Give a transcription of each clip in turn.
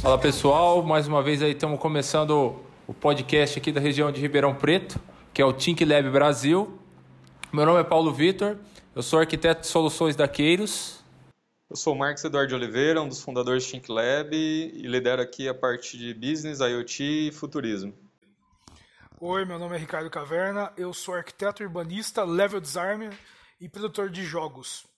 Fala pessoal, mais uma vez aí estamos começando o podcast aqui da região de Ribeirão Preto, que é o Tink Lab Brasil. Meu nome é Paulo Vitor, eu sou arquiteto de soluções da Queiros. Eu sou o Marcos Eduardo Oliveira, um dos fundadores do Think Lab e lidero aqui a parte de Business, IoT e Futurismo. Oi, meu nome é Ricardo Caverna, eu sou arquiteto urbanista, level designer e produtor de jogos.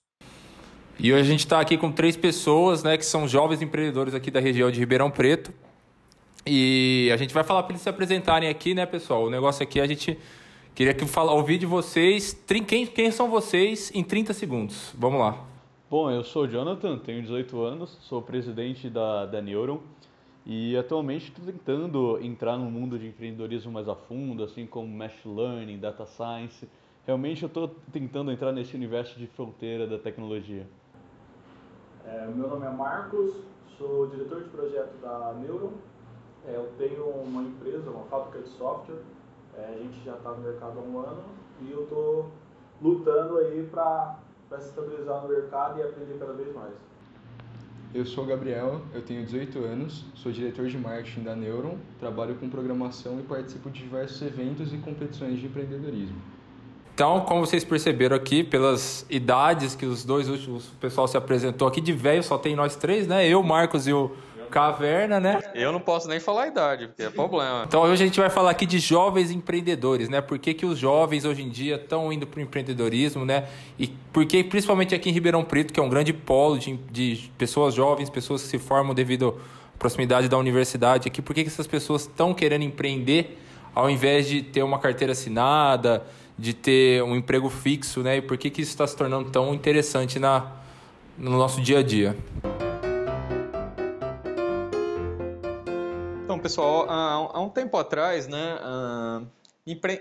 E hoje a gente está aqui com três pessoas, né, que são jovens empreendedores aqui da região de Ribeirão Preto. E a gente vai falar para eles se apresentarem aqui, né, pessoal? O negócio aqui a gente queria que fala, ouvir de vocês, quem, quem são vocês em 30 segundos. Vamos lá. Bom, eu sou o Jonathan, tenho 18 anos, sou presidente da, da Neuron e atualmente estou tentando entrar no mundo de empreendedorismo mais a fundo, assim como Machine Learning, Data Science. Realmente eu estou tentando entrar nesse universo de fronteira da tecnologia. É, meu nome é Marcos, sou diretor de projeto da Neuron. É, eu tenho uma empresa, uma fábrica de software. É, a gente já está no mercado há um ano e eu estou lutando aí para se estabilizar no mercado e aprender cada vez mais. Eu sou o Gabriel, eu tenho 18 anos, sou diretor de marketing da Neuron, trabalho com programação e participo de diversos eventos e competições de empreendedorismo. Então, como vocês perceberam aqui, pelas idades que os dois últimos o pessoal se apresentou aqui, de velho só tem nós três, né? Eu, Marcos e o Caverna, né? Eu não posso nem falar a idade, porque é problema. Então hoje a gente vai falar aqui de jovens empreendedores, né? Por que, que os jovens hoje em dia estão indo para o empreendedorismo, né? E por que, principalmente aqui em Ribeirão Preto, que é um grande polo de, de pessoas jovens, pessoas que se formam devido à proximidade da universidade aqui, por que, que essas pessoas estão querendo empreender ao invés de ter uma carteira assinada, de ter um emprego fixo, né? E por que, que isso está se tornando tão interessante na, no nosso dia a dia? Então, pessoal, há um tempo atrás, né,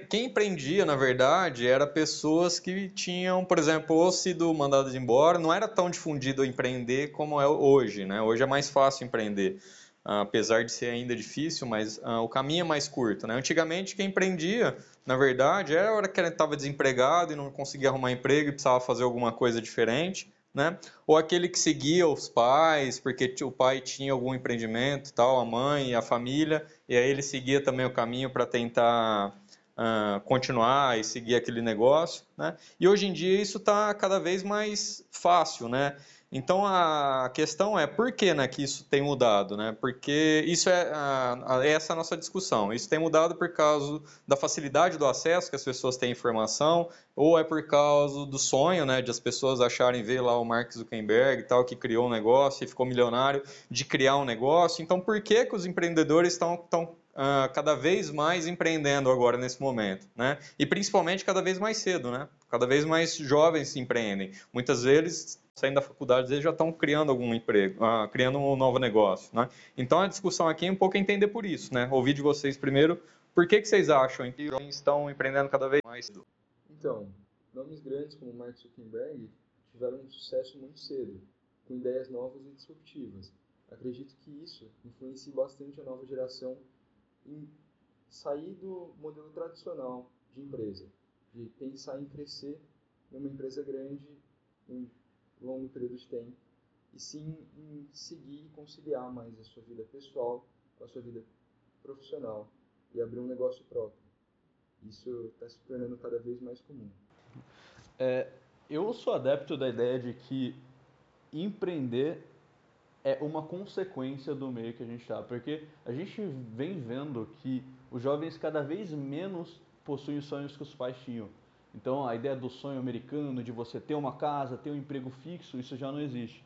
quem empreendia, na verdade, era pessoas que tinham, por exemplo, ou sido mandadas embora, não era tão difundido empreender como é hoje, né? Hoje é mais fácil empreender. Uh, apesar de ser ainda difícil, mas uh, o caminho é mais curto. Né? Antigamente, quem empreendia, na verdade, era a hora que estava desempregado e não conseguia arrumar emprego e precisava fazer alguma coisa diferente. Né? Ou aquele que seguia os pais, porque o pai tinha algum empreendimento, tal, a mãe, a família, e aí ele seguia também o caminho para tentar uh, continuar e seguir aquele negócio. Né? E hoje em dia isso está cada vez mais fácil, né? Então a questão é por que, né, que isso tem mudado, né? Porque isso é a, a, essa é a nossa discussão. Isso tem mudado por causa da facilidade do acesso que as pessoas têm à informação, ou é por causa do sonho, né, de as pessoas acharem ver lá o Mark Zuckerberg e tal que criou um negócio e ficou milionário de criar um negócio. Então por que que os empreendedores estão estão uh, cada vez mais empreendendo agora nesse momento, né? E principalmente cada vez mais cedo, né? Cada vez mais jovens empreendem. Muitas vezes saindo da faculdade, eles já estão criando algum emprego, uh, criando um novo negócio, né? Então a discussão aqui é um pouco entender por isso, né? Ouvir de vocês primeiro, por que, que vocês acham que estão empreendendo cada vez mais? Então, nomes grandes como Mark Zuckerberg tiveram um sucesso muito cedo, com ideias novas e disruptivas. Acredito que isso influencia bastante a nova geração em sair do modelo tradicional de empresa, de pensar em crescer numa empresa grande em longo período tempo, e sim em seguir e conciliar mais a sua vida pessoal com a sua vida profissional e abrir um negócio próprio. Isso está se tornando cada vez mais comum. É, eu sou adepto da ideia de que empreender é uma consequência do meio que a gente está, porque a gente vem vendo que os jovens cada vez menos possuem os sonhos que os pais tinham. Então, a ideia do sonho americano, de você ter uma casa, ter um emprego fixo, isso já não existe.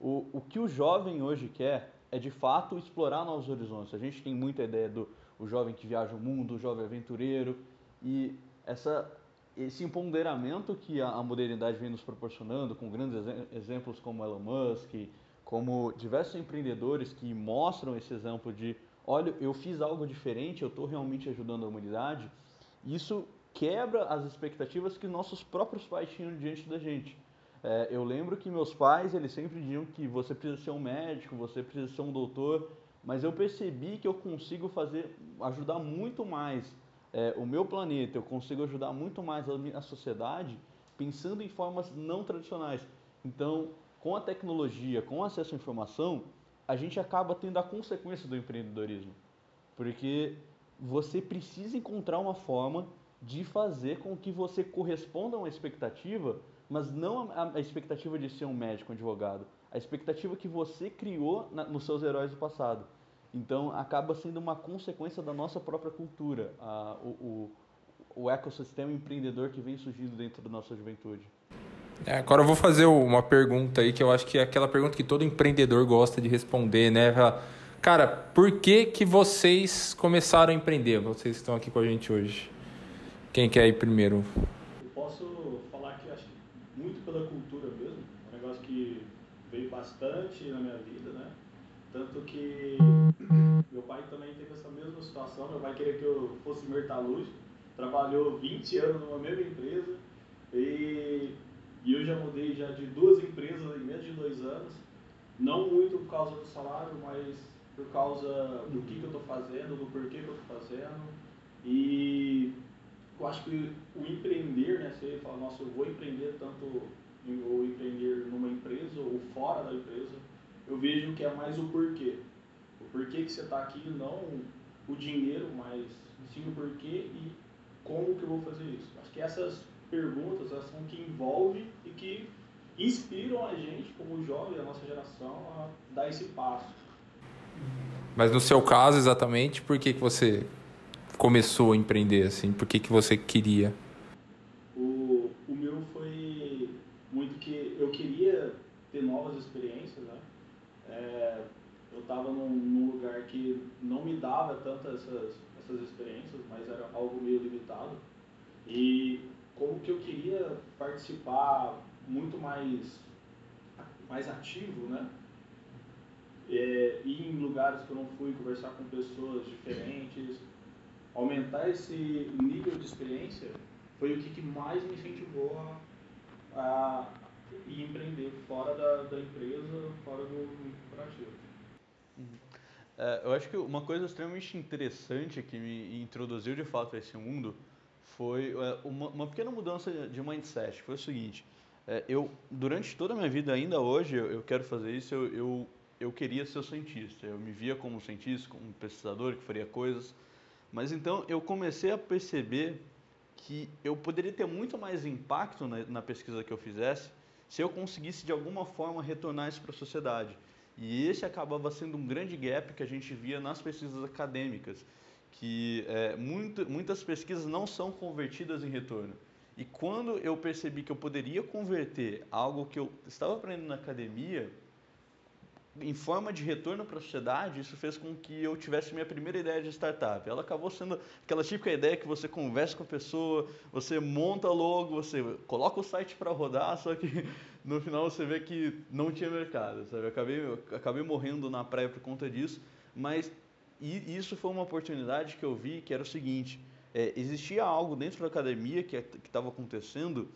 O, o que o jovem hoje quer é, de fato, explorar novos horizontes. A gente tem muita ideia do o jovem que viaja o mundo, o jovem aventureiro, e essa, esse empoderamento que a, a modernidade vem nos proporcionando, com grandes exemplos como Elon Musk, como diversos empreendedores que mostram esse exemplo de, olha, eu fiz algo diferente, eu estou realmente ajudando a humanidade, isso quebra as expectativas que nossos próprios pais tinham diante da gente. É, eu lembro que meus pais, eles sempre diziam que você precisa ser um médico, você precisa ser um doutor, mas eu percebi que eu consigo fazer, ajudar muito mais é, o meu planeta, eu consigo ajudar muito mais a, a sociedade pensando em formas não tradicionais. Então, com a tecnologia, com acesso à informação, a gente acaba tendo a consequência do empreendedorismo. Porque você precisa encontrar uma forma de fazer com que você corresponda a uma expectativa, mas não a, expectativa de ser um médico, um advogado, a expectativa que você criou na, nos seus heróis do passado. Então, acaba sendo uma consequência da nossa própria cultura, a, o, o, o ecossistema empreendedor que vem surgindo dentro da nossa juventude. É, agora eu vou fazer uma pergunta aí que eu acho que é aquela pergunta que todo empreendedor gosta de responder, né? Cara, por que que vocês começaram a empreender? Vocês estão aqui com a gente hoje. Quem quer ir primeiro? Eu posso falar que acho que muito pela cultura mesmo. Um negócio que veio bastante na minha vida, né? Tanto que meu pai também teve essa mesma situação. Meu pai queria que eu fosse metalúrgico. Trabalhou 20 anos numa mesma empresa. E e eu já mudei já de duas empresas em menos de dois anos. Não muito por causa do salário, mas por causa do que, que eu estou fazendo, do porquê que eu estou fazendo. E eu acho que o empreender, né? Você fala, nossa, eu vou empreender tanto, ou empreender numa empresa ou fora da empresa, eu vejo que é mais o porquê. O porquê que você está aqui, não o dinheiro, mas sim o porquê e como que eu vou fazer isso. Acho que essas perguntas são que envolvem e que inspiram a gente, como jovem, a nossa geração, a dar esse passo. Mas no seu caso, exatamente, por que, que você começou a empreender assim? Por que, que você queria? O, o meu foi muito que eu queria ter novas experiências, né? É, eu estava num, num, lugar que não me dava tantas essas, essas experiências, mas era algo meio limitado. E como que eu queria participar muito mais, mais ativo, né? É, ir em lugares que eu não fui, conversar com pessoas diferentes, aumentar esse nível de experiência foi o que, que mais me incentivou a, a ir empreender fora da, da empresa, fora do corporativo. Uhum. É, eu acho que uma coisa extremamente interessante que me introduziu de fato a esse mundo foi é, uma, uma, pequena mudança de mindset. Foi o seguinte, é, eu durante toda a minha vida, ainda hoje, eu, eu quero fazer isso, eu, eu, eu, queria ser cientista. Eu me via como cientista, como pesquisador que faria coisas. Mas então eu comecei a perceber que eu poderia ter muito mais impacto na, na pesquisa que eu fizesse se eu conseguisse de alguma forma retornar isso para a sociedade. E esse acabava sendo um grande gap que a gente via nas pesquisas acadêmicas que é, muito, muitas pesquisas não são convertidas em retorno. E quando eu percebi que eu poderia converter algo que eu estava aprendendo na academia em forma de retorno para a sociedade, isso fez com que eu tivesse minha primeira ideia de startup. Ela acabou sendo aquela típica ideia que você conversa com a pessoa, você monta logo, você coloca o site para rodar, só que no final você vê que não tinha mercado, sabe? Eu acabei, eu acabei morrendo na praia por conta disso, mas isso foi uma oportunidade que eu vi que era o seguinte: é, existia algo dentro da academia que estava acontecendo,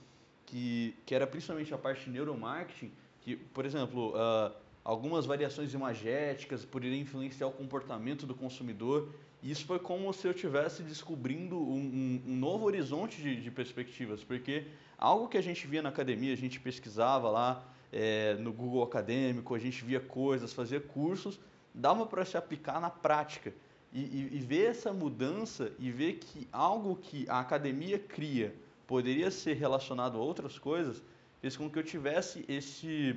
que, que era principalmente a parte de neuromarketing, que, por exemplo, uh, algumas variações imagéticas poderiam influenciar o comportamento do consumidor. E isso foi como se eu estivesse descobrindo um, um, um, novo horizonte de, de, perspectivas, porque algo que a gente via na academia, a gente pesquisava lá é, no Google Acadêmico, a gente via coisas, fazia cursos, dava para se aplicar na prática. E, e, e, ver essa mudança e ver que algo que a academia cria poderia ser relacionado a outras coisas, fez com que eu tivesse esse,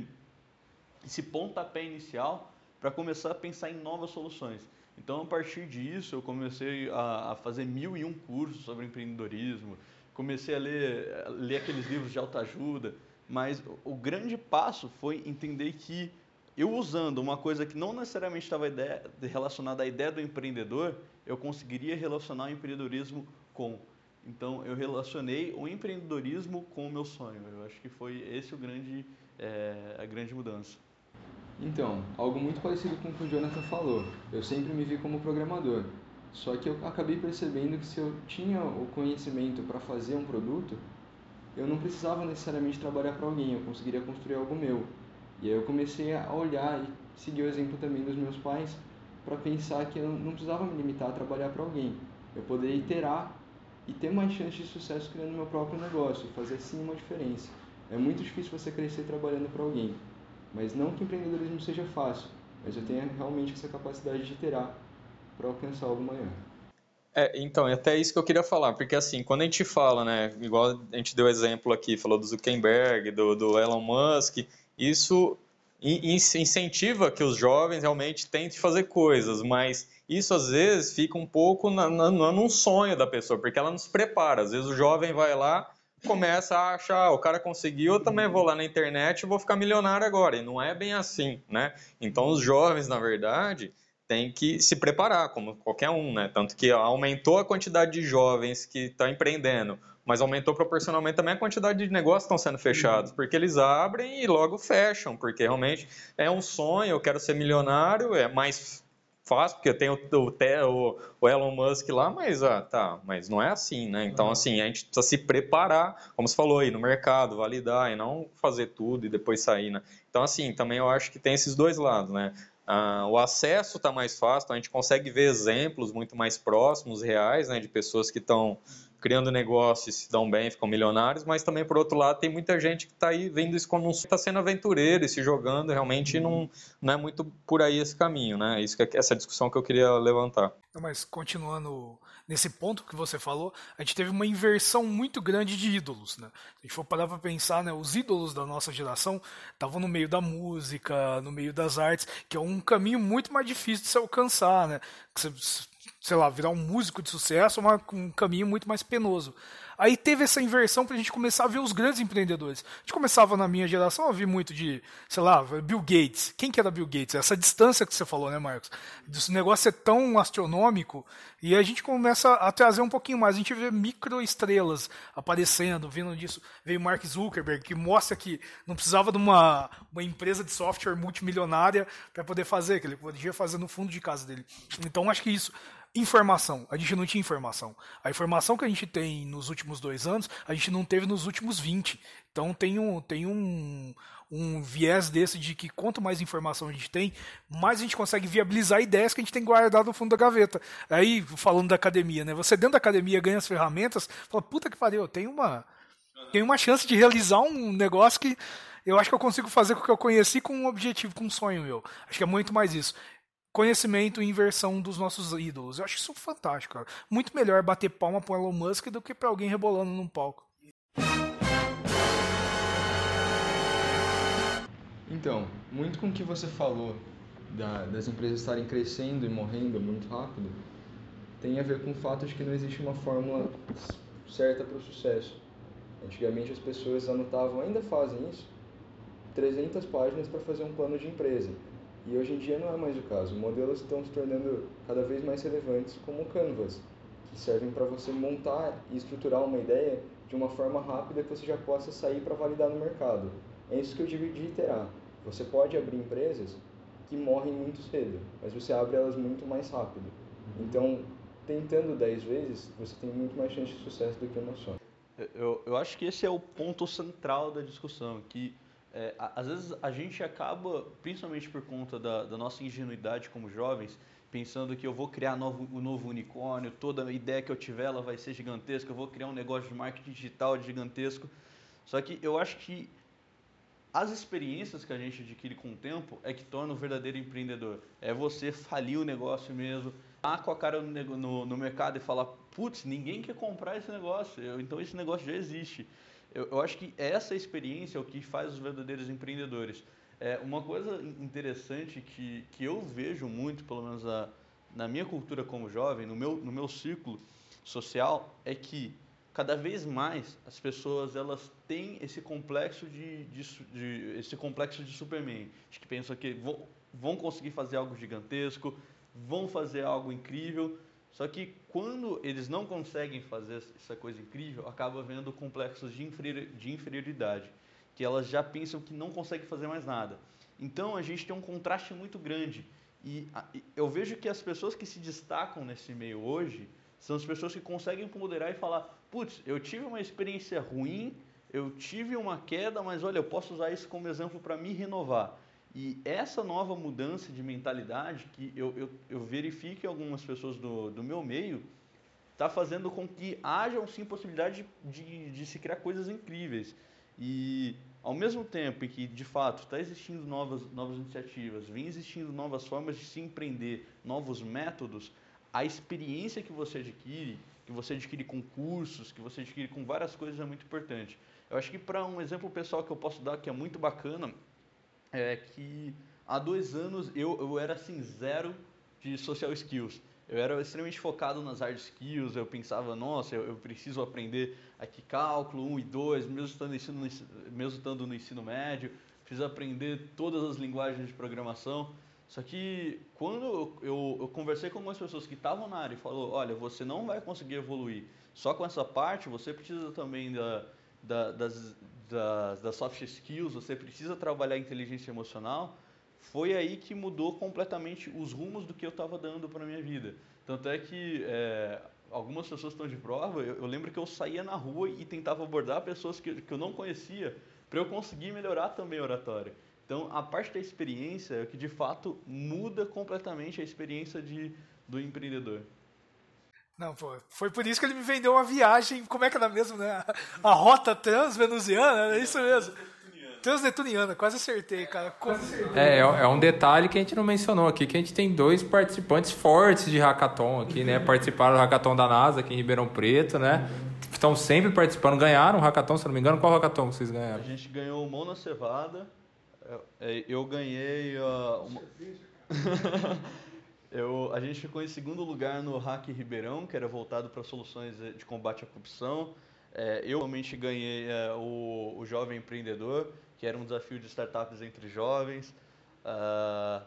esse pontapé inicial para começar a pensar em novas soluções. Então, a partir disso, eu comecei a, a fazer mil e um cursos sobre empreendedorismo, comecei a ler, a ler aqueles livros de autoajuda, mas o grande passo foi entender que eu usando uma coisa que não necessariamente estava relacionada à ideia do empreendedor, eu conseguiria relacionar o empreendedorismo com. Então, eu relacionei o empreendedorismo com o meu sonho. Eu acho que foi esse o grande, é, a grande mudança. Então, algo muito parecido com o que o Jonathan falou. Eu sempre me vi como programador. Só que eu acabei percebendo que se eu tinha o conhecimento para fazer um produto, eu não precisava necessariamente trabalhar para alguém, eu conseguiria construir algo meu. E aí eu comecei a olhar e seguir o exemplo também dos meus pais para pensar que eu não precisava me limitar a trabalhar para alguém. Eu poderia iterar e ter mais chance de sucesso criando meu próprio negócio, fazer sim uma diferença. É muito difícil você crescer trabalhando para alguém. Mas não que empreendedorismo seja fácil, mas eu tenha realmente essa capacidade de iterar para alcançar algo maior. É, então, é até isso que eu queria falar, porque assim, quando a gente fala, né, igual a gente deu exemplo aqui, falou do Zuckerberg, do, do Elon Musk, isso incentiva que os jovens realmente tentem fazer coisas, mas isso às vezes fica um pouco na, na, num sonho da pessoa, porque ela não se prepara. Às vezes o jovem vai lá, começa a achar, ah, o cara conseguiu, eu também vou lá na internet e vou ficar milionário agora. E não é bem assim, né? Então os jovens, na verdade, têm que se preparar, como qualquer um, né? Tanto que aumentou a quantidade de jovens que estão empreendendo, mas aumentou proporcionalmente também a quantidade de negócios que estão sendo fechados, uhum. porque eles abrem e logo fecham, porque realmente é um sonho, eu quero ser milionário, é mais fácil, porque tem o, o, o, Elon Musk lá, mas ah, tá, mas não é assim, né? Então, uhum. assim, a gente precisa se preparar, como você falou aí, no mercado, validar e não fazer tudo e depois sair, né? Então, assim, também eu acho que tem esses dois lados, né? Ah, o acesso está mais fácil, então a gente consegue ver exemplos muito mais próximos, reais, né, de pessoas que estão criando negócios, se dão bem, ficam milionários, mas também, por outro lado, tem muita gente que está aí vendo isso como um está sendo aventureiro e se jogando, realmente não, não é muito por aí esse caminho, né? Isso que, essa discussão que eu queria levantar. Mas continuando nesse ponto que você falou, a gente teve uma inversão muito grande de ídolos, né? Se a gente for parar para pensar, né, os ídolos da nossa geração estavam no meio da música, no meio das artes, que é um caminho muito mais difícil de se alcançar, né? Que você sei lá, virar um músico de sucesso é uma, um caminho muito mais penoso. Aí teve essa inversão para a gente começar a ver os grandes empreendedores. A gente começava na minha geração a ver muito de, sei lá, Bill Gates. Quem que era Bill Gates? Essa distância que você falou, né, Marcos? Esse negócio é tão astronômico e a gente começa a trazer um pouquinho mais. A gente vê microestrelas aparecendo, vindo disso. Veio Mark Zuckerberg, que mostra que não precisava de uma, uma empresa de software multimilionária para poder fazer, que ele podia fazer no fundo de casa dele. Então, acho que isso Informação. A gente não tinha informação. A informação que a gente tem nos últimos dois anos, a gente não teve nos últimos 20. Então tem um, tem um, um viés desse de que quanto mais informação a gente tem, mais a gente consegue viabilizar ideias que a gente tem guardado no fundo da gaveta. Aí, falando da academia, né? Você dentro da academia ganha as ferramentas, fala, puta que pariu, eu tenho uma, tenho uma chance de realizar um negócio que eu acho que eu consigo fazer com o que eu conheci com um objetivo, com um sonho meu. Acho que é muito mais isso conhecimento e inversão dos nossos ídolos. Eu acho isso fantástico, cara. Muito melhor bater palma pro Elon Musk do que para alguém rebolando num palco. Então, muito com o que você falou da, das empresas estarem crescendo e morrendo muito rápido, tem a ver com o fato de que não existe uma fórmula certa para o sucesso. Antigamente as pessoas anotavam, ainda fazem isso, 300 páginas para fazer um plano de empresa. E hoje em dia não é mais o caso. Modelos estão se tornando cada vez mais relevantes como canvas, que servem para você montar e estruturar uma ideia de uma forma rápida que você já possa sair para validar no mercado. É isso que eu digo de iterar. Você pode abrir empresas que morrem muito cedo, mas você abre elas muito mais rápido. Então, tentando 10 vezes, você tem muito mais chance de sucesso do que uma só. Eu, eu acho que esse é o ponto central da discussão, que é, às vezes a gente acaba, principalmente por conta da, da, nossa ingenuidade como jovens, pensando que eu vou criar novo, um novo unicórnio, toda ideia que eu tiver ela vai ser gigantesca, eu vou criar um negócio de marketing digital gigantesco. Só que eu acho que as experiências que a gente adquire com o tempo é que torna o verdadeiro empreendedor. É você falir o negócio mesmo, tá com a cara no, no, no mercado e falar, putz, ninguém quer comprar esse negócio, então esse negócio já existe. Eu, eu acho que essa experiência é o que faz os verdadeiros empreendedores. É uma coisa interessante que, que eu vejo muito, pelo menos a, na minha cultura como jovem, no meu, no meu círculo social, é que cada vez mais as pessoas elas têm esse complexo de, de, de esse complexo de Superman, de que pensam que vão, vão conseguir fazer algo gigantesco, vão fazer algo incrível, só que quando eles não conseguem fazer essa coisa incrível, acaba havendo complexos de, inferioridade, que elas já pensam que não conseguem fazer mais nada. Então a gente tem um contraste muito grande. E eu vejo que as pessoas que se destacam nesse meio hoje são as pessoas que conseguem ponderar e falar: putz, eu tive uma experiência ruim, eu tive uma queda, mas olha, eu posso usar isso como exemplo para me renovar. E essa nova mudança de mentalidade que eu, eu, eu verifico em algumas pessoas do, do meu meio está fazendo com que hajam sim possibilidade de, de, se criar coisas incríveis. E ao mesmo tempo em que, de fato, está existindo novas, novas iniciativas, vem existindo novas formas de se empreender, novos métodos, a experiência que você adquire, que você adquire com cursos, que você adquire com várias coisas é muito importante. Eu acho que para um exemplo pessoal que eu posso dar que é muito bacana, é que há dois anos eu, eu era assim zero de social skills. Eu era extremamente focado nas hard skills, eu pensava, nossa, eu, eu preciso aprender aqui cálculo 1 e 2, mesmo estando, ensino, mesmo estando no ensino médio, preciso aprender todas as linguagens de programação. Só que quando eu, eu, eu conversei com algumas pessoas que estavam na área e falou, olha, você não vai conseguir evoluir só com essa parte, você precisa também da, da, das, das, das soft skills, você precisa trabalhar inteligência emocional, foi aí que mudou completamente os rumos do que eu estava dando para minha vida. Tanto é que é, algumas pessoas estão de prova, eu, eu, lembro que eu saía na rua e tentava abordar pessoas que, que eu não conhecia para eu conseguir melhorar também a oratória. Então, a parte da experiência é que de fato muda completamente a experiência de, do empreendedor. Não, pô, foi por isso que ele me vendeu uma viagem, como é que era mesmo, né? A rota transvenusiana, é isso mesmo. Transnetuniana, quase acertei, cara. Quase acertei. É, é um detalhe que a gente não mencionou aqui, que a gente tem dois participantes fortes de hackathon aqui, né? Participaram do hackathon da NASA aqui em Ribeirão Preto, né? Estão sempre participando, ganharam o hackathon, se não me engano. Qual hackathon vocês ganharam? A gente ganhou o Mona Cevada, é, eu ganhei uh, uma... eu, a gente ficou em segundo lugar no Hack Ribeirão, que era voltado para soluções de combate à corrupção. É, eu realmente ganhei é, o, o Jovem Empreendedor, que era um desafio de startups entre jovens. Uh,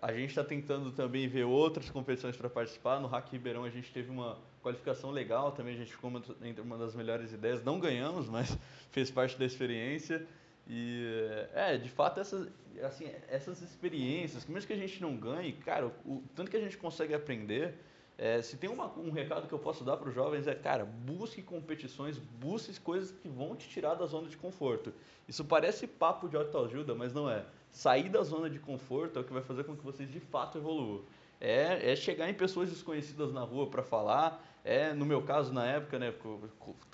a gente está tentando também ver outras competições para participar. No Hack Ribeirão a gente teve uma qualificação legal também, a gente ficou entre uma das melhores ideias. Não ganhamos, mas fez parte da experiência. E é, de fato, essas, assim, essas experiências, mesmo que a gente não ganhe, cara, o, tanto que a gente consegue aprender. É, se tem uma, um recado que eu posso dar para os jovens é, cara, busque competições, busque coisas que vão te tirar da zona de conforto. Isso parece papo de autoajuda, mas não é. Sair da zona de conforto é o que vai fazer com que vocês de fato evoluam. É, é chegar em pessoas desconhecidas na rua para falar. É, no meu caso, na época, né,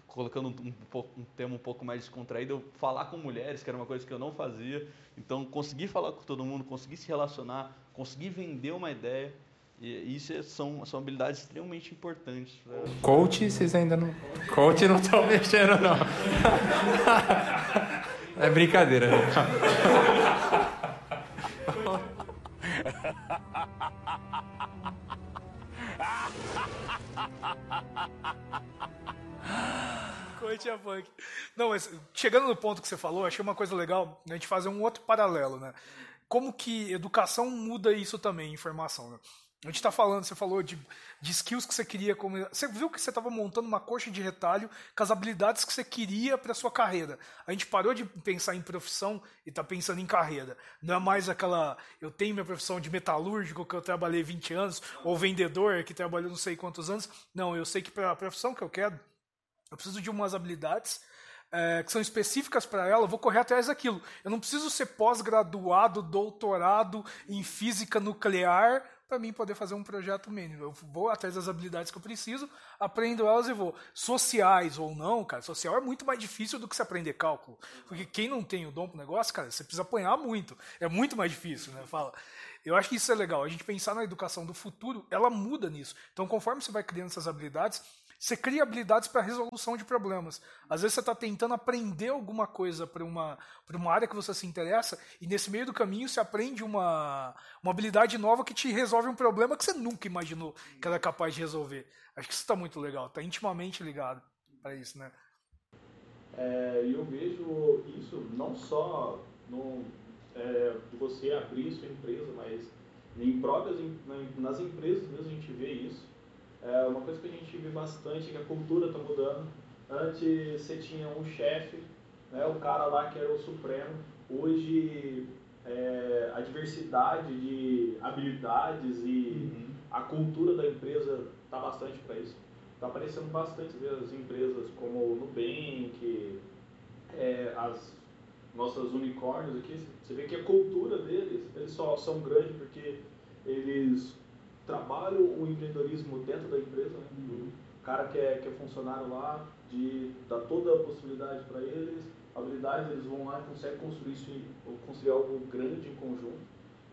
colocando um, um, tema um pouco mais descontraído, eu falar com mulheres, que era uma coisa que eu não fazia. Então, conseguir falar com todo mundo, conseguir se relacionar, conseguir vender uma ideia, e isso é, são, são habilidades extremamente importantes. Coach, vocês ainda não. Coach não estão mexendo, não. é brincadeira. É punk. Não, mas chegando no ponto que você falou, achei uma coisa legal a gente fazer um outro paralelo, né? Como que educação muda isso também, informação, né? A gente está falando, você falou de, de skills que você queria. Como, você viu que você estava montando uma coxa de retalho com as habilidades que você queria para sua carreira. A gente parou de pensar em profissão e está pensando em carreira. Não é mais aquela. Eu tenho minha profissão de metalúrgico que eu trabalhei 20 anos, ou vendedor que trabalhou não sei quantos anos. Não, eu sei que para a profissão que eu quero, eu preciso de umas habilidades é, que são específicas para ela, eu vou correr atrás daquilo. Eu não preciso ser pós-graduado, doutorado em física nuclear para mim poder fazer um projeto mínimo. Eu vou atrás das habilidades que eu preciso, aprendo elas e vou. Sociais ou não, cara, social é muito mais difícil do que se aprender cálculo. Porque quem não tem o dom pro negócio, cara, você precisa apanhar muito. É muito mais difícil, né? Fala. Eu acho que isso é legal. A gente pensar na educação do futuro, ela muda nisso. Então, conforme você vai criando essas habilidades, você cria habilidades para resolução de problemas. Às vezes você está tentando aprender alguma coisa para uma, uma área que você se interessa, e nesse meio do caminho você aprende uma, uma habilidade nova que te resolve um problema que você nunca imaginou que era capaz de resolver. Acho que isso está muito legal, está intimamente ligado para isso, né? É, eu vejo isso não só no, é, você abrir sua empresa, mas em próprias nas empresas mesmo a gente vê isso é uma coisa que a gente vê bastante é que a cultura está mudando. Antes você tinha um chefe, né, o cara lá que era o supremo. Hoje é, a diversidade de habilidades e uhum. a cultura da empresa está bastante para isso. Está aparecendo bastante as empresas como o Nubank, é, as nossas unicórnios aqui. Você vê que a cultura deles, eles só são grandes porque eles trabalham o empreendedorismo dentro da empresa, né? o cara que é, que é funcionário lá, de dar toda a possibilidade para eles, habilidades, eles vão lá e conseguem construir, isso, construir algo grande em conjunto.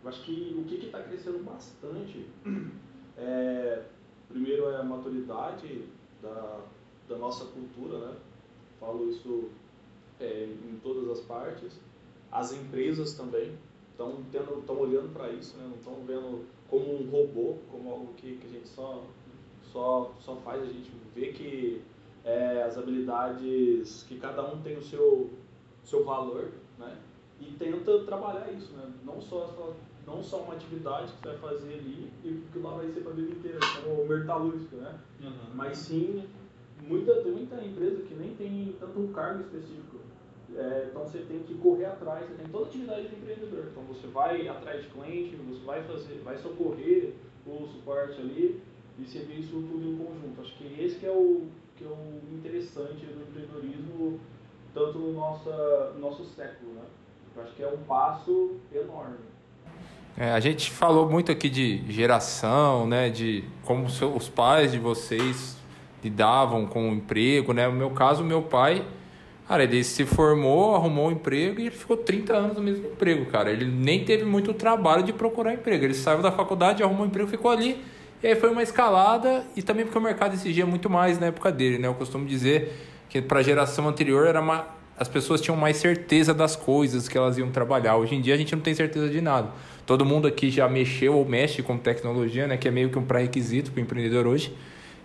Eu acho que o que está crescendo bastante é, primeiro é a maturidade da, da nossa cultura, né? Falo isso é, em todas as partes. As empresas também estão estão olhando para isso, né? Não estão vendo como um robô, como algo que, que a gente só só só faz. A gente vê que é, as habilidades que cada um tem o seu seu valor, né? E tenta trabalhar isso, né? Não só não só uma atividade que você vai fazer ali e que lá vai ser para a vida inteira, como o metalúrgico, né? Uhum. Mas sim, muita, tem muita empresa que nem tem tanto um cargo específico. É, então você tem que correr atrás, você tem toda atividade de empreendedor. Então você vai atrás de cliente, você vai fazer, vai socorrer o suporte ali e você vê isso tudo em conjunto. Acho que esse que é o, que é o interessante do empreendedorismo, tanto no nosso, no nosso século, né? Eu acho que é um passo enorme. É, a gente falou muito aqui de geração, né? De como os pais de vocês lidavam com o emprego, né? No meu caso, meu pai, cara, ele se formou, arrumou um emprego e ele ficou 30 anos no mesmo emprego, cara. Ele nem teve muito trabalho de procurar emprego. Ele saiu da faculdade, arrumou um emprego, ficou ali. E aí foi uma escalada e também porque o mercado exigia muito mais na época dele, né? Eu costumo dizer que para a geração anterior era uma as pessoas tinham mais certeza das coisas que elas iam trabalhar. Hoje em dia a gente não tem certeza de nada. Todo mundo aqui já mexeu ou mexe com tecnologia, né, que é meio que um pré-requisito para o empreendedor hoje.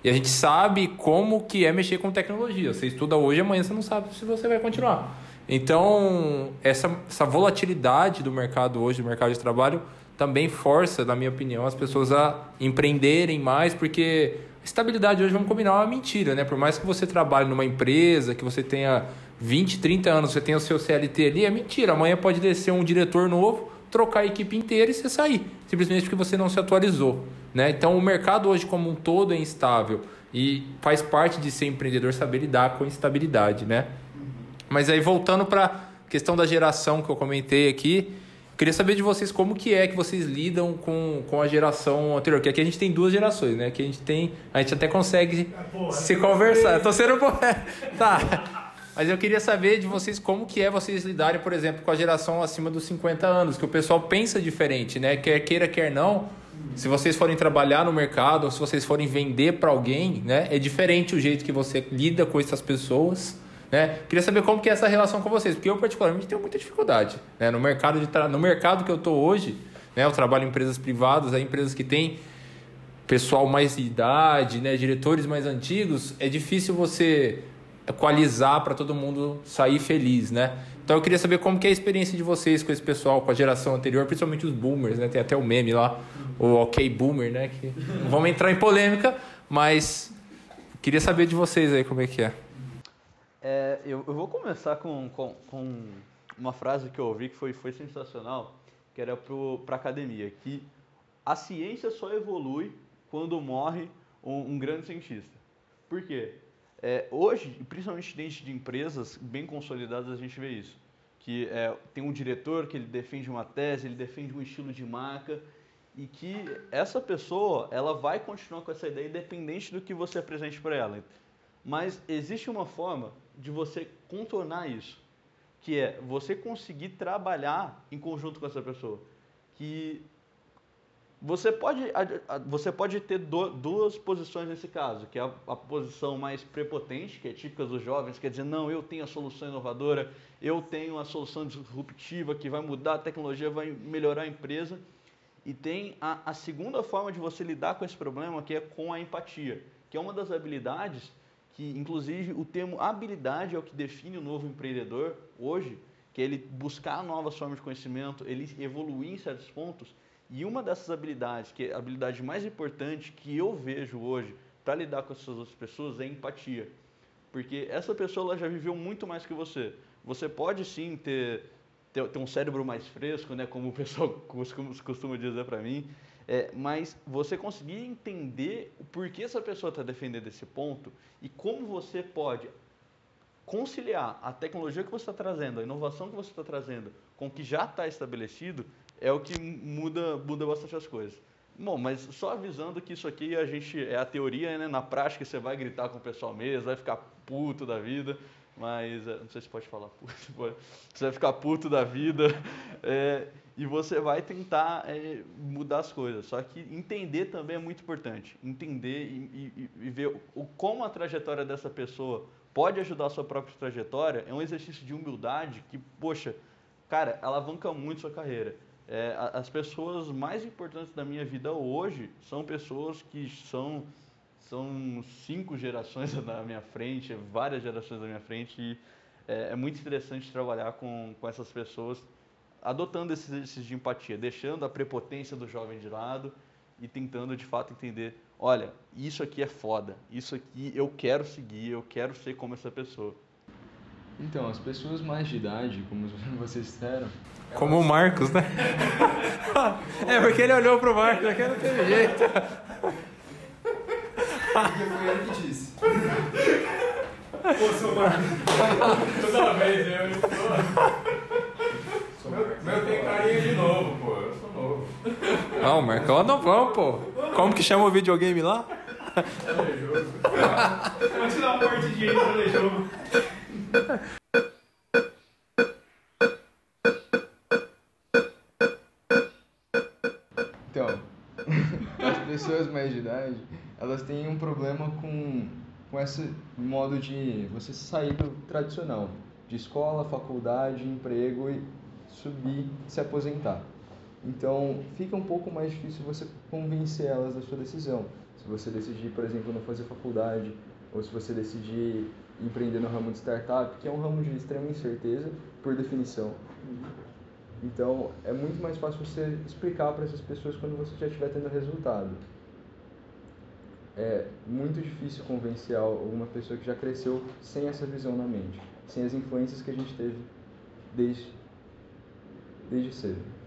E a gente sabe como que é mexer com tecnologia. Você estuda hoje, amanhã você não sabe se você vai continuar. Então, essa, essa volatilidade do mercado hoje, do mercado de trabalho, também força, na minha opinião, as pessoas a empreenderem mais, porque estabilidade hoje, vamos combinar, é uma mentira, né? Por mais que você trabalhe numa empresa, que você tenha 20, 30 anos, você tem o seu CLT ali, é mentira. Amanhã pode descer um diretor novo, trocar a equipe inteira e você sair, simplesmente porque você não se atualizou. Né? Então o mercado hoje como um todo é instável e faz parte de ser empreendedor saber lidar com instabilidade. Né? Mas aí voltando para a questão da geração que eu comentei aqui, queria saber de vocês como que é que vocês lidam com, com a geração anterior, que aqui a gente tem duas gerações, né? Que a gente tem, a gente até consegue é, porra, se conversar. Tô sendo tá. Mas eu queria saber de vocês como que é vocês lidarem, por exemplo, com a geração acima dos 50 anos, que o pessoal pensa diferente, né? Quer queira, quer não. Se vocês forem trabalhar no mercado, ou se vocês forem vender para alguém, né? É diferente o jeito que você lida com essas pessoas, né? Queria saber como que é essa relação com vocês, porque eu particularmente tenho muita dificuldade, né? No mercado de tra... no mercado que eu tô hoje, né? Eu trabalho em empresas privadas, aí empresas que têm pessoal mais de idade, né? Diretores mais antigos, é difícil você equalizar para todo mundo sair feliz, né? Então eu queria saber como que é a experiência de vocês com esse pessoal, com a geração anterior, principalmente os boomers, né? Tem até o meme lá, o OK Boomer, né? Que não vamos entrar em polêmica, mas queria saber de vocês aí como é que é. é eu, eu, vou começar com, com, com, uma frase que eu ouvi que foi, foi sensacional, que era para academia, que a ciência só evolui quando morre um, um grande cientista. Por quê? É, hoje, principalmente dentro de empresas bem consolidadas, a gente vê isso. Que é, tem um diretor que ele defende uma tese, ele defende um estilo de marca e que essa pessoa ela vai continuar com essa ideia independente do que você apresente para ela. Mas existe uma forma de você contornar isso, que é você conseguir trabalhar em conjunto com essa pessoa. Que você pode, você pode ter duas posições nesse caso, que é a, a, posição mais prepotente, que é típica dos jovens, quer dizer, não, eu tenho a solução inovadora, eu tenho a solução disruptiva que vai mudar a tecnologia, vai melhorar a empresa. E tem a, a segunda forma de você lidar com esse problema, que é com a empatia, que é uma das habilidades que, inclusive, o termo habilidade é o que define o novo empreendedor hoje, que é ele buscar novas formas de conhecimento, ele evoluir em certos pontos e uma dessas habilidades, que é a habilidade mais importante que eu vejo hoje para lidar com essas outras pessoas é empatia. Porque essa pessoa já viveu muito mais que você. Você pode sim ter, ter, ter um cérebro mais fresco, né, como o pessoal costuma, costuma dizer para mim, é, mas você conseguir entender o porquê essa pessoa está defendendo esse ponto e como você pode conciliar a tecnologia que você está trazendo, a inovação que você está trazendo com o que já está estabelecido, é o que muda, muda bastante as coisas. Bom, mas só avisando que isso aqui a gente é a teoria, né? Na prática você vai gritar com o pessoal mesmo, vai ficar puto da vida, mas é, não sei se pode falar puto, você vai ficar puto da vida é, e você vai tentar é, mudar as coisas. Só que entender também é muito importante. Entender e, e, e ver o, como a trajetória dessa pessoa pode ajudar a sua própria trajetória é um exercício de humildade que, poxa, cara, alavanca muito sua carreira. É, as pessoas mais importantes da minha vida hoje são pessoas que são são cinco gerações na minha frente, várias gerações da minha frente e é, é muito interessante trabalhar com, com essas pessoas adotando esses exercícios de empatia, deixando a prepotência do jovem de lado e tentando de fato entender, olha, isso aqui é foda, isso aqui eu quero seguir, eu quero ser como essa pessoa. Então, as pessoas mais de idade, como vocês disseram. Como o Marcos, né? é, porque ele olhou pro Marcos, aqui não teve jeito. Porque foi ele que disse. Pô, seu Marcos. Toda vez eu. Meu, meu tem carinha de novo, pô. Eu sou novo. Não, o Marcão é novão, pô. Como que chama o videogame lá? Telejogo. Vou tirar uma partidinha de telejogo. Então, as pessoas mais de idade, elas têm um problema com, com esse modo de você sair do tradicional, de escola, faculdade, emprego e subir, se aposentar. Então, fica um pouco mais difícil você convencer elas da sua decisão. Se você decidir, por exemplo, não fazer faculdade, ou se você decidir empreender no ramo de startup, que é um ramo de extrema incerteza, por definição. Então, é muito mais fácil você explicar para essas pessoas quando você já estiver tendo resultado. É muito difícil convencer alguma pessoa que já cresceu sem essa visão na mente, sem as influências que a gente teve desde, desde cedo.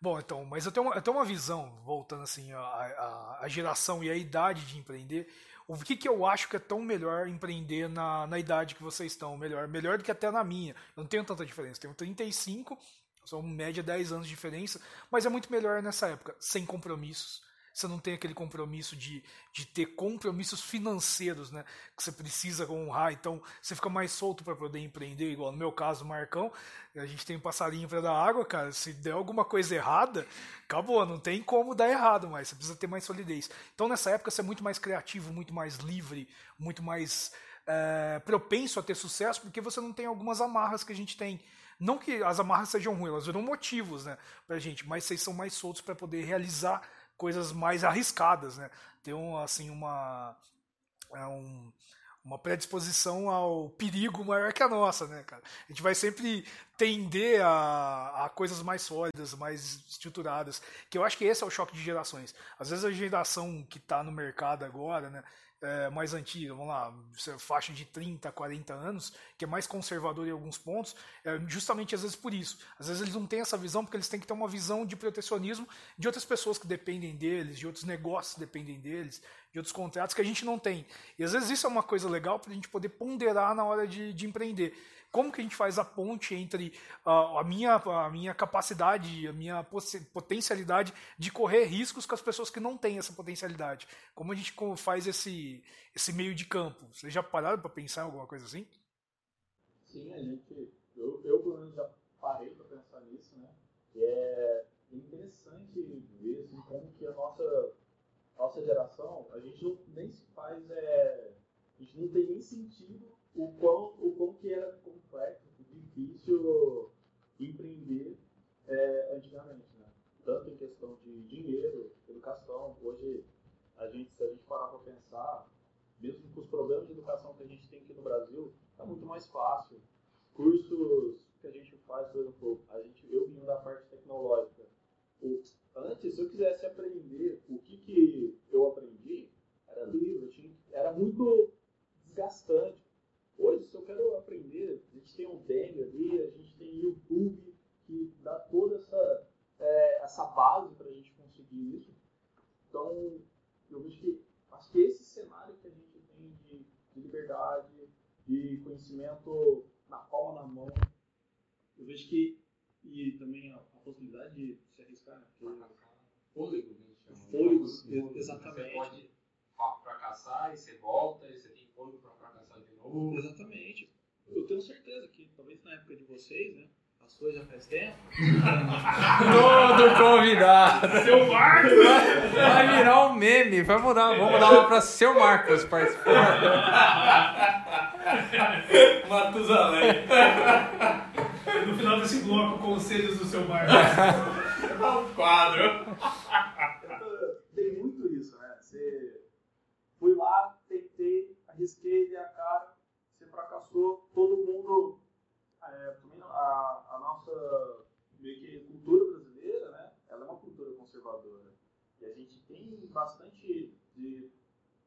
Bom, então, mas eu tenho uma, eu tenho uma visão, voltando assim, a, a, a geração e a idade de empreender, o que, que eu acho que é tão melhor empreender na, na idade que vocês estão? Melhor, melhor do que até na minha. Eu não tenho tanta diferença. Tenho 35, são média 10 anos de diferença, mas é muito melhor nessa época, sem compromissos você não tem aquele compromisso de, de ter compromissos financeiros, né? Que você precisa honrar, então você fica mais solto para poder empreender, igual no meu caso, Marcão, a gente tem um passarinho para dar água, cara, se der alguma coisa errada, acabou, não tem como dar errado mais, você precisa ter mais solidez. Então nessa época você é muito mais criativo, muito mais livre, muito mais é, propenso a ter sucesso, porque você não tem algumas amarras que a gente tem. Não que as amarras sejam ruins, elas viram motivos né, pra gente, mas vocês são mais soltos para poder realizar coisas mais arriscadas, né? Ter um, assim, uma, é um, uma predisposição ao perigo maior que a nossa, né, cara? A gente vai sempre tender a, a coisas mais sólidas, mais estruturadas, que eu acho que esse é o choque de gerações. Às vezes a geração que está no mercado agora, né, é, mais antiga, vamos lá, faixa de 30, 40 anos, que é mais conservador em alguns pontos, é justamente às vezes por isso. Às vezes eles não têm essa visão porque eles têm que ter uma visão de protecionismo de outras pessoas que dependem deles, de outros negócios que dependem deles, de outros contratos que a gente não tem. E às vezes isso é uma coisa legal para a gente poder ponderar na hora de, de empreender como que a gente faz a ponte entre uh, a, minha, a minha capacidade, a minha potencialidade de correr riscos com as pessoas que não têm essa potencialidade? Como a gente faz esse, esse meio de campo? Vocês já pararam para pensar em alguma coisa assim? Sim, a gente, eu, eu pelo menos já parei para pensar nisso, né? E é interessante ver assim, como que a nossa, nossa geração, a gente não, nem se faz, é, a gente não tem nem sentido o quão, o quão que era complexo, difícil empreender é, antigamente, né? Tanto em questão de dinheiro, educação, hoje a gente, se a gente parar para pensar, mesmo com os problemas de educação que a gente tem aqui no Brasil, está muito mais fácil. Cursos que a gente faz, por exemplo, a gente, eu vim da parte tecnológica. O, antes, se eu quisesse aprender o que, que eu aprendi, era livro, tinha, era muito desgastante Hoje, se eu quero aprender, a gente tem o Udemy ali, a gente tem YouTube, que dá toda essa, é, essa base para a gente conseguir isso. Então, eu vejo que, acho que esse cenário que a gente tem de, de liberdade, de conhecimento na palma na mão, eu vejo que, e também a, a possibilidade de se arriscar, né? Fôlego, né? Fôlego, exatamente. Você pode fracassar e você volta, e você tem fôlego para Exatamente. Eu tenho certeza que, talvez na época de vocês, né? A sua já faz tempo. Todo convidado. Seu Marcos! Vai virar um meme. Vai mudar. Vamos mudar lá pra seu Marcos participar. Matusalém. No final desse bloco, conselhos do seu Marcos. um quadro. Tem muito isso, né? Você fui lá, tentei, arrisquei, dei a cara, você fracassou, todo mundo. é, também a, a nossa meio que cultura brasileira, né? Ela é uma cultura conservadora. E a gente bastante de,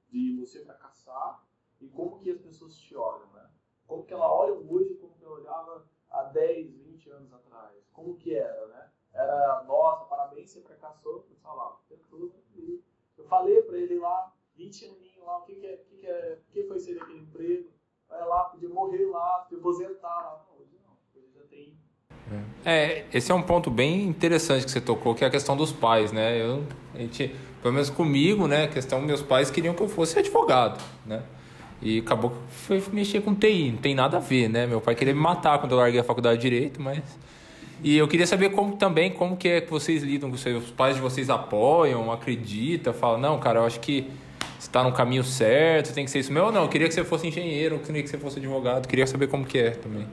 de você fracassar e como que as pessoas te olham, né? Como que ela olha hoje, como que ela olhava há 10, 20 anos atrás. Como que era, né? Era, nossa, parabéns, você fracassou, sei lá, o tempo todo. E Eu falei pra ele lá, 20 aninhos lá, o que que é, o que que é, o que foi ser aquele emprego? Vai lá, podia morrer lá, podia aposentar lá. Não, hoje não, hoje já tem É, esse é um ponto bem interessante que você tocou, que é a questão dos pais, né? Eu, a gente, pelo menos comigo, né? A questão, meus pais queriam que eu fosse advogado, né? E acabou que foi mexer com TI, não tem nada a ver, né? Meu pai queria me matar quando eu larguei a faculdade de Direito, mas... E eu queria saber como também, como que é que vocês lidam com isso? Os pais de vocês apoiam, acreditam, falam, não, cara, eu acho que você está no caminho certo, tem que ser isso. Ou não, eu queria que você fosse engenheiro, eu queria que você fosse advogado, queria saber como que é também.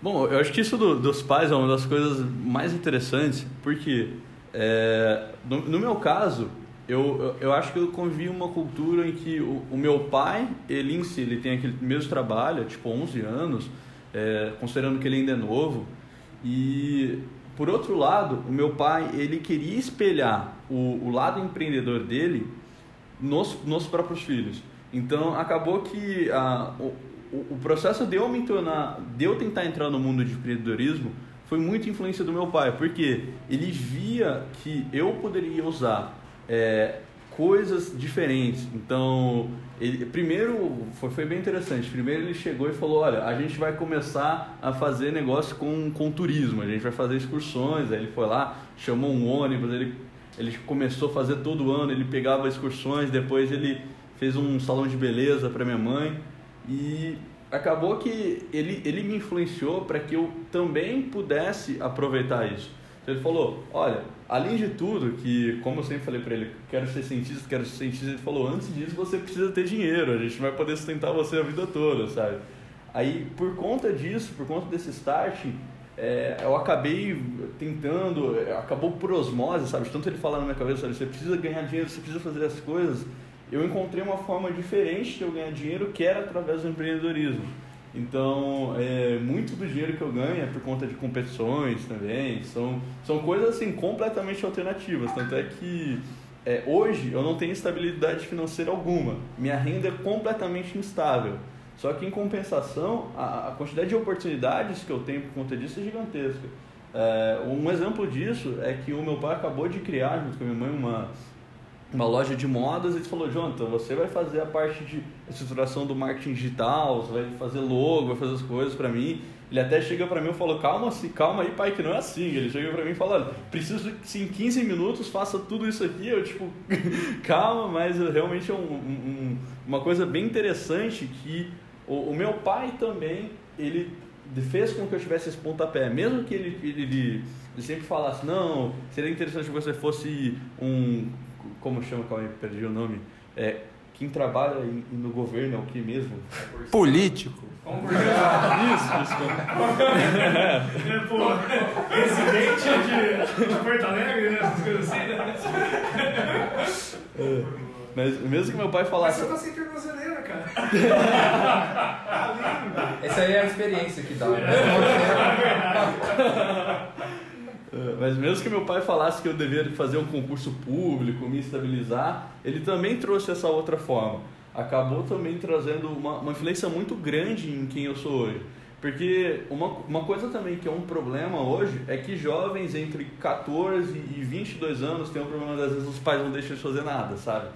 Bom, eu acho que isso do- dos pais é uma das coisas mais interessantes, porque é, no, no meu caso, eu, eu, acho que eu convivi uma cultura em que o, o meu pai, ele em si, ele tem aquele mesmo trabalho, tipo 11 anos, é, considerando que ele ainda é novo, e por outro lado, o meu pai, ele queria espelhar o, o lado empreendedor dele nos, nos próprios filhos. Então acabou que a, o, processo de eu me tornar, de eu tentar entrar no mundo de empreendedorismo foi muito influência do meu pai, porque ele via que eu poderia usar é, coisas diferentes. Então, ele, primeiro foi, foi bem interessante. Primeiro ele chegou e falou: Olha, a gente vai começar a fazer negócio com, com turismo, a gente vai fazer excursões. Aí ele foi lá, chamou um ônibus, ele, ele começou a fazer todo ano, ele pegava excursões, depois ele fez um salão de beleza para minha mãe e acabou que ele, ele me influenciou para que eu também pudesse aproveitar isso. Então ele falou, olha, além de tudo, que como eu sempre falei para ele, quero ser cientista, quero ser cientista, ele falou, antes disso você precisa ter dinheiro, a gente vai poder sustentar você a vida toda, sabe? Aí, por conta disso, por conta desse start, é, eu acabei tentando, é, acabou por osmose, sabe? Tanto ele falar na minha cabeça, sabe? você precisa ganhar dinheiro, você precisa fazer as coisas. Eu encontrei uma forma diferente de eu ganhar dinheiro, que era através do empreendedorismo. Então, é, muito do dinheiro que eu ganho é por conta de competições também. São, são coisas assim completamente alternativas. Tanto é que é, hoje eu não tenho estabilidade financeira alguma. Minha renda é completamente instável. Só que em compensação, a, a quantidade de oportunidades que eu tenho por conta disso é gigantesca. É, um exemplo disso é que o meu pai acabou de criar, junto com a minha mãe, uma, uma loja de modas e ele falou, Jonathan, você vai fazer a parte de estruturação do marketing digital, você vai fazer logo, vai fazer as coisas para mim. Ele até chega para mim e falou, calma, assim, calma aí, pai, que não é assim. Ele chega para mim e fala, "Olha, preciso que em 15 minutos faça tudo isso aqui. Eu, tipo, calma, mas realmente é um, um- uma coisa bem interessante que o, o meu pai também, ele fez com que eu tivesse esse pontapé. Mesmo que ele, ele, ele, ele sempre falasse, não, seria interessante que você fosse um... Como chama? Calma aí, perdi o nome. É, quem trabalha em- no governo é o que mesmo? Político. Isso, desculpa. É, pô, residente de, de Porto Alegre, né? Essas coisas assim, né? É, Mas mesmo que meu pai Mas falasse... você tá sem tornozeleira, cara. Essa aí é a experiência que dá. Né? É, Mas mesmo que meu pai falasse que eu deveria fazer um concurso público, me estabilizar, ele também trouxe essa outra forma. Acabou também trazendo uma, uma influência muito grande em quem eu sou hoje. Porque uma, uma coisa também que é um problema hoje é que jovens entre 14 e 22 anos têm um problema, às vezes os pais não deixam de fazer nada, sabe?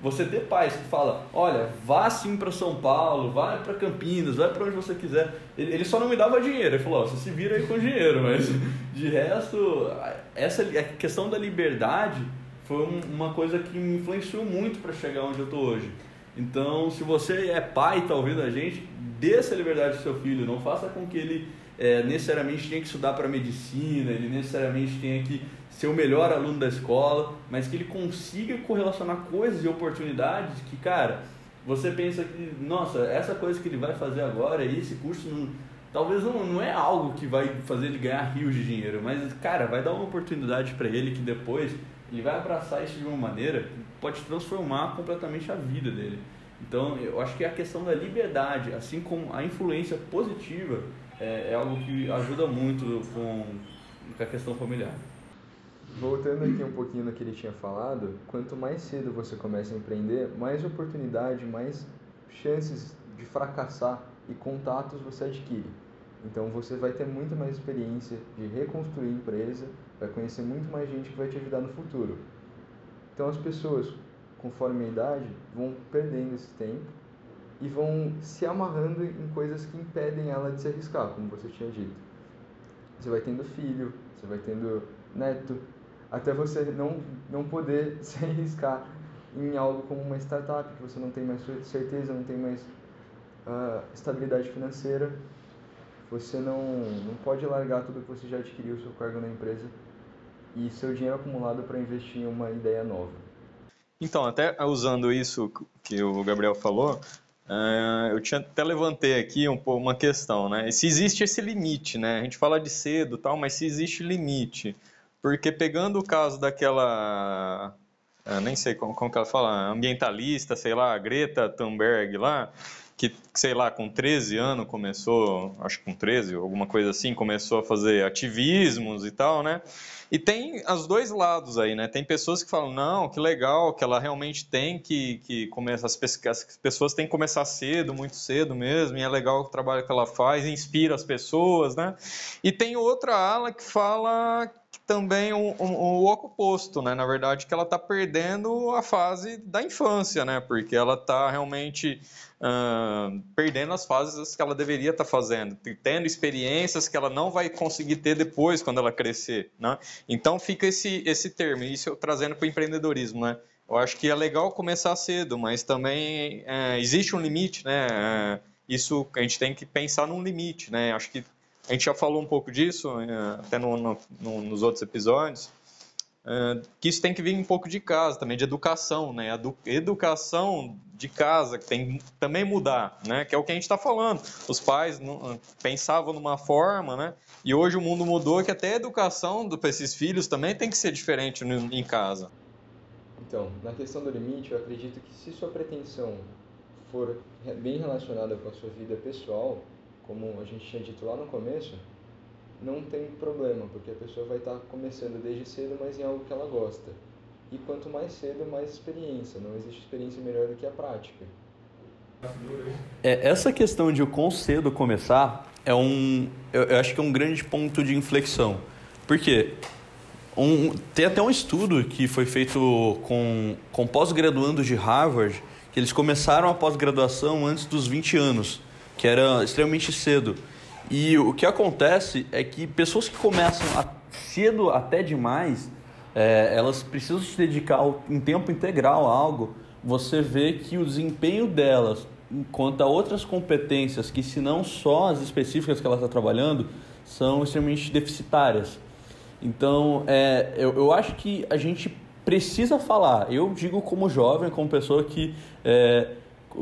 Você ter pais que fala, olha, vá sim para São Paulo, vai para Campinas, vai para onde você quiser. Ele, só não me dava dinheiro. Ele falou, ó, você se vira aí com dinheiro, mas de resto, essa a questão da liberdade foi um- uma coisa que me influenciou muito para chegar onde eu tô hoje. Então, se você é pai e está ouvindo a gente, dê essa liberdade ao seu filho, não faça com que ele é, necessariamente tenha que estudar para medicina, ele necessariamente tenha que ser o melhor aluno da escola, mas que ele consiga correlacionar coisas e oportunidades que, cara, você pensa que, nossa, essa coisa que ele vai fazer agora, esse curso não, talvez não, não é algo que vai fazer ele ganhar rios de dinheiro, mas, cara, vai dar uma oportunidade para ele que depois ele vai abraçar isso de uma maneira que pode transformar completamente a vida dele. Então, eu acho que a questão da liberdade, assim como a influência positiva, é, é algo que ajuda muito com, com a questão familiar. Voltando aqui um pouquinho no que ele tinha falado, quanto mais cedo você começa a empreender, mais oportunidade, mais chances de fracassar e contatos você adquire. Então você vai ter muito mais experiência de reconstruir empresa, vai conhecer muito mais gente que vai te ajudar no futuro. Então as pessoas, conforme a idade, vão perdendo esse tempo e vão se amarrando em coisas que impedem ela de se arriscar, como você tinha dito. Você vai tendo filho, você vai tendo neto, até você não, não poder se arriscar em algo como uma startup, que você não tem mais certeza, não tem mais uh, estabilidade financeira. Você não, não pode largar tudo que você já adquiriu, seu cargo na empresa, e seu dinheiro acumulado para investir em uma ideia nova. Então, até usando isso que o Gabriel falou, uh, eu tinha, até levantei aqui um, uma questão, né? Se existe esse limite, né? A gente fala de cedo tal, mas se existe limite. Porque pegando o caso daquela uh, nem sei como, como que ela fala, ambientalista, sei lá, Greta Thunberg lá, que, sei lá, com 13 anos começou, acho que com 13, alguma coisa assim, começou a fazer ativismos e tal, né? E tem os dois lados aí, né? Tem pessoas que falam, não, que legal, que ela realmente tem que, que começar, as pessoas têm que começar cedo, muito cedo mesmo, e é legal o trabalho que ela faz, inspira as pessoas, né? E tem outra ala que fala também o, o, o oposto, né? Na verdade, que ela está perdendo a fase da infância, né? Porque ela está realmente uh, perdendo as fases que ela deveria estar tá fazendo, tendo experiências que ela não vai conseguir ter depois quando ela crescer, né? Então fica esse esse termo, isso trazendo para o empreendedorismo, né? Eu acho que é legal começar cedo, mas também uh, existe um limite, né? Uh, isso a gente tem que pensar num limite, né? Acho que a gente já falou um pouco disso, é, até no, no, no, nos outros episódios, é, que isso tem que vir um pouco de casa também, de educação, né? Educação de casa que tem que também mudar, né? Que é o que a gente está falando. Os pais pensavam numa forma, né? E hoje o mundo mudou que até a educação para esses filhos também tem que ser diferente em casa. Então, na questão do limite, eu acredito que se sua pretensão for bem relacionada com a sua vida pessoal, como a gente tinha dito lá no começo, não tem problema, porque a pessoa vai estar começando desde cedo, mas em algo que ela gosta. E quanto mais cedo, mais experiência. Não existe experiência melhor do que a prática. É, essa questão de o quão cedo começar é um, eu, eu acho que é um grande ponto de inflexão. Por quê? Um, tem até um estudo que foi feito com, com pós-graduandos de Harvard, que eles começaram a pós-graduação antes dos 20 anos que era extremamente cedo. E o que acontece é que pessoas que começam cedo até demais, é, elas precisam se dedicar em tempo integral a algo, você vê que o desempenho delas, enquanto a outras competências, que se não só as específicas que ela está trabalhando, são extremamente deficitárias. Então, é, eu, eu acho que a gente precisa falar. Eu digo como jovem, como pessoa que, é,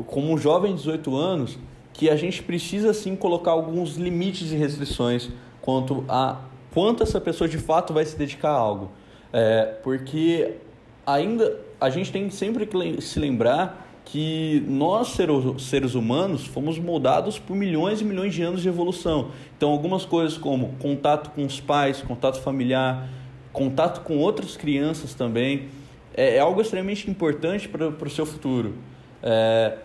como um jovem de 18 anos, que a gente precisa sim colocar alguns limites e restrições quanto a quanto essa pessoa de fato vai se dedicar a algo. É, porque ainda a gente tem sempre que se lembrar que nós, seres humanos, fomos moldados por milhões e milhões de anos de evolução. Então, algumas coisas como contato com os pais, contato familiar, contato com outras crianças também, é, é algo extremamente importante para o seu futuro. É,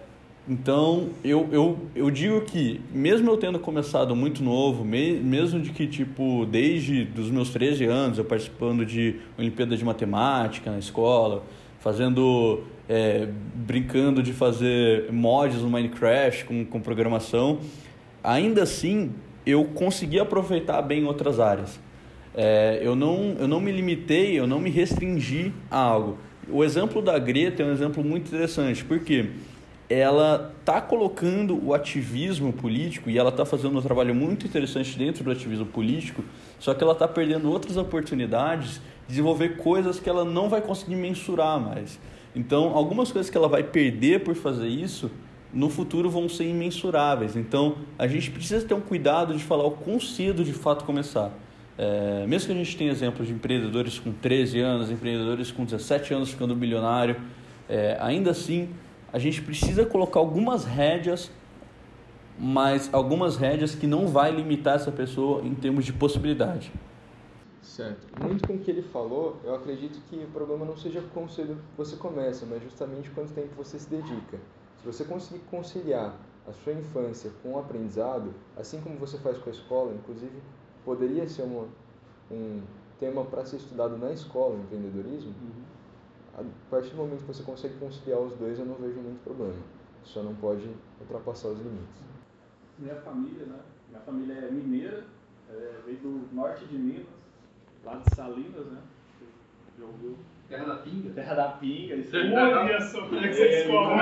então, eu, eu, eu digo que, mesmo eu tendo começado muito novo, me, mesmo de que, tipo, desde os meus 13 anos, eu participando de Olimpíada de Matemática na escola, fazendo, é, brincando de fazer mods no Minecraft com, com programação, ainda assim, eu consegui aproveitar bem outras áreas. É, eu, não, eu não me limitei, eu não me restringi a algo. O exemplo da Greta é um exemplo muito interessante, porque quê? Ela está colocando o ativismo político e ela está fazendo um trabalho muito interessante dentro do ativismo político, só que ela está perdendo outras oportunidades de desenvolver coisas que ela não vai conseguir mensurar mais. Então, algumas coisas que ela vai perder por fazer isso, no futuro vão ser imensuráveis. Então, a gente precisa ter um cuidado de falar o quão cedo de fato começar. É, mesmo que a gente tenha exemplos de empreendedores com 13 anos, empreendedores com 17 anos ficando milionário, é, ainda assim a gente precisa colocar algumas rédeas, mas algumas rédeas que não vai limitar essa pessoa em termos de possibilidade. Certo. Muito com o que ele falou, eu acredito que o problema não seja quão cedo você começa, mas justamente quanto tempo você se dedica. Se você conseguir conciliar a sua infância com o aprendizado, assim como você faz com a escola, inclusive poderia ser uma, um tema para ser estudado na escola, empreendedorismo, uhum. A partir do momento que você consegue conciliar os dois, eu não vejo muito problema. Só não pode ultrapassar os limites. Minha família, né? Minha família é mineira, é, veio do norte de Minas, lá de Salinas, né? Já ouviu? Terra da Pinga? Terra da Pinga, isso aí. Olha só como é que você descobre.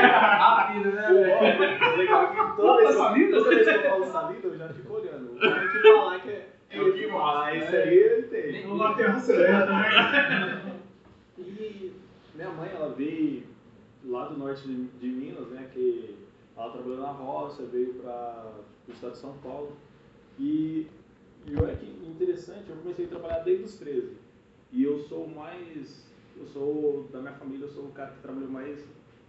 Rápido, né? Legal que toda vez, toda vez que eu falo Salinas, eu já fico olhando. O cara que falar que é. É o que Ah, isso aí tem. Não bateu a certa, né? Minha mãe, ela veio lá do norte de, de Minas, né? Que ela trabalhou na roça, veio para o estado de São Paulo. E, e olha que interessante, eu comecei a trabalhar desde os 13. E eu sou mais, eu sou, da minha família, eu sou o cara que trabalhou mais,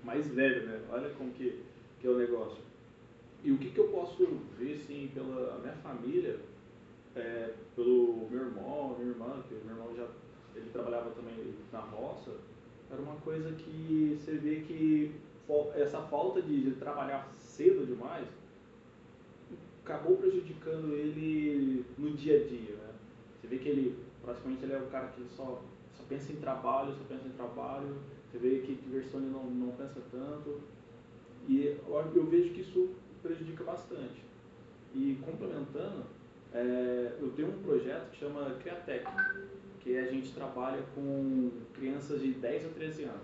mais velho, né? Olha como que, que é o negócio. E o que, que eu posso ver, sim, pela minha família, é, pelo meu irmão, minha irmã, que meu irmão já, ele trabalhava também na roça, era uma coisa que você vê que essa falta de, trabalhar cedo demais acabou prejudicando ele no dia a dia, né? Você vê que ele praticamente ele é o cara que só, só pensa em trabalho, só pensa em trabalho. Você vê que diversão ele não, não pensa tanto. E eu, eu vejo que isso prejudica bastante. E complementando, é, eu tenho um projeto que chama Criatec, que a gente trabalha com crianças de 10 a 13 anos.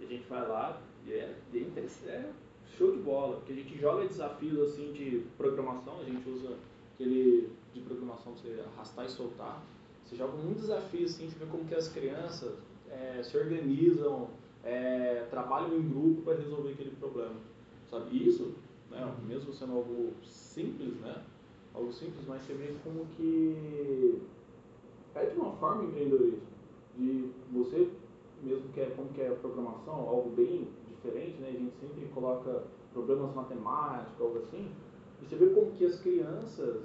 E a gente vai lá e é, é show de bola, porque a gente joga desafios assim de programação, a gente usa aquele de programação para você arrastar e soltar. Você joga um desafio, assim, você vê como que as crianças é, se organizam, é, trabalham em grupo para resolver aquele problema. Sabe? Isso, né, mesmo sendo algo simples, né? Algo simples, mas você vê como que é de uma forma empreendedorismo. De você, mesmo que é como que é programação, algo bem diferente, né? A gente sempre coloca problemas matemáticos, algo assim. E você vê como que as crianças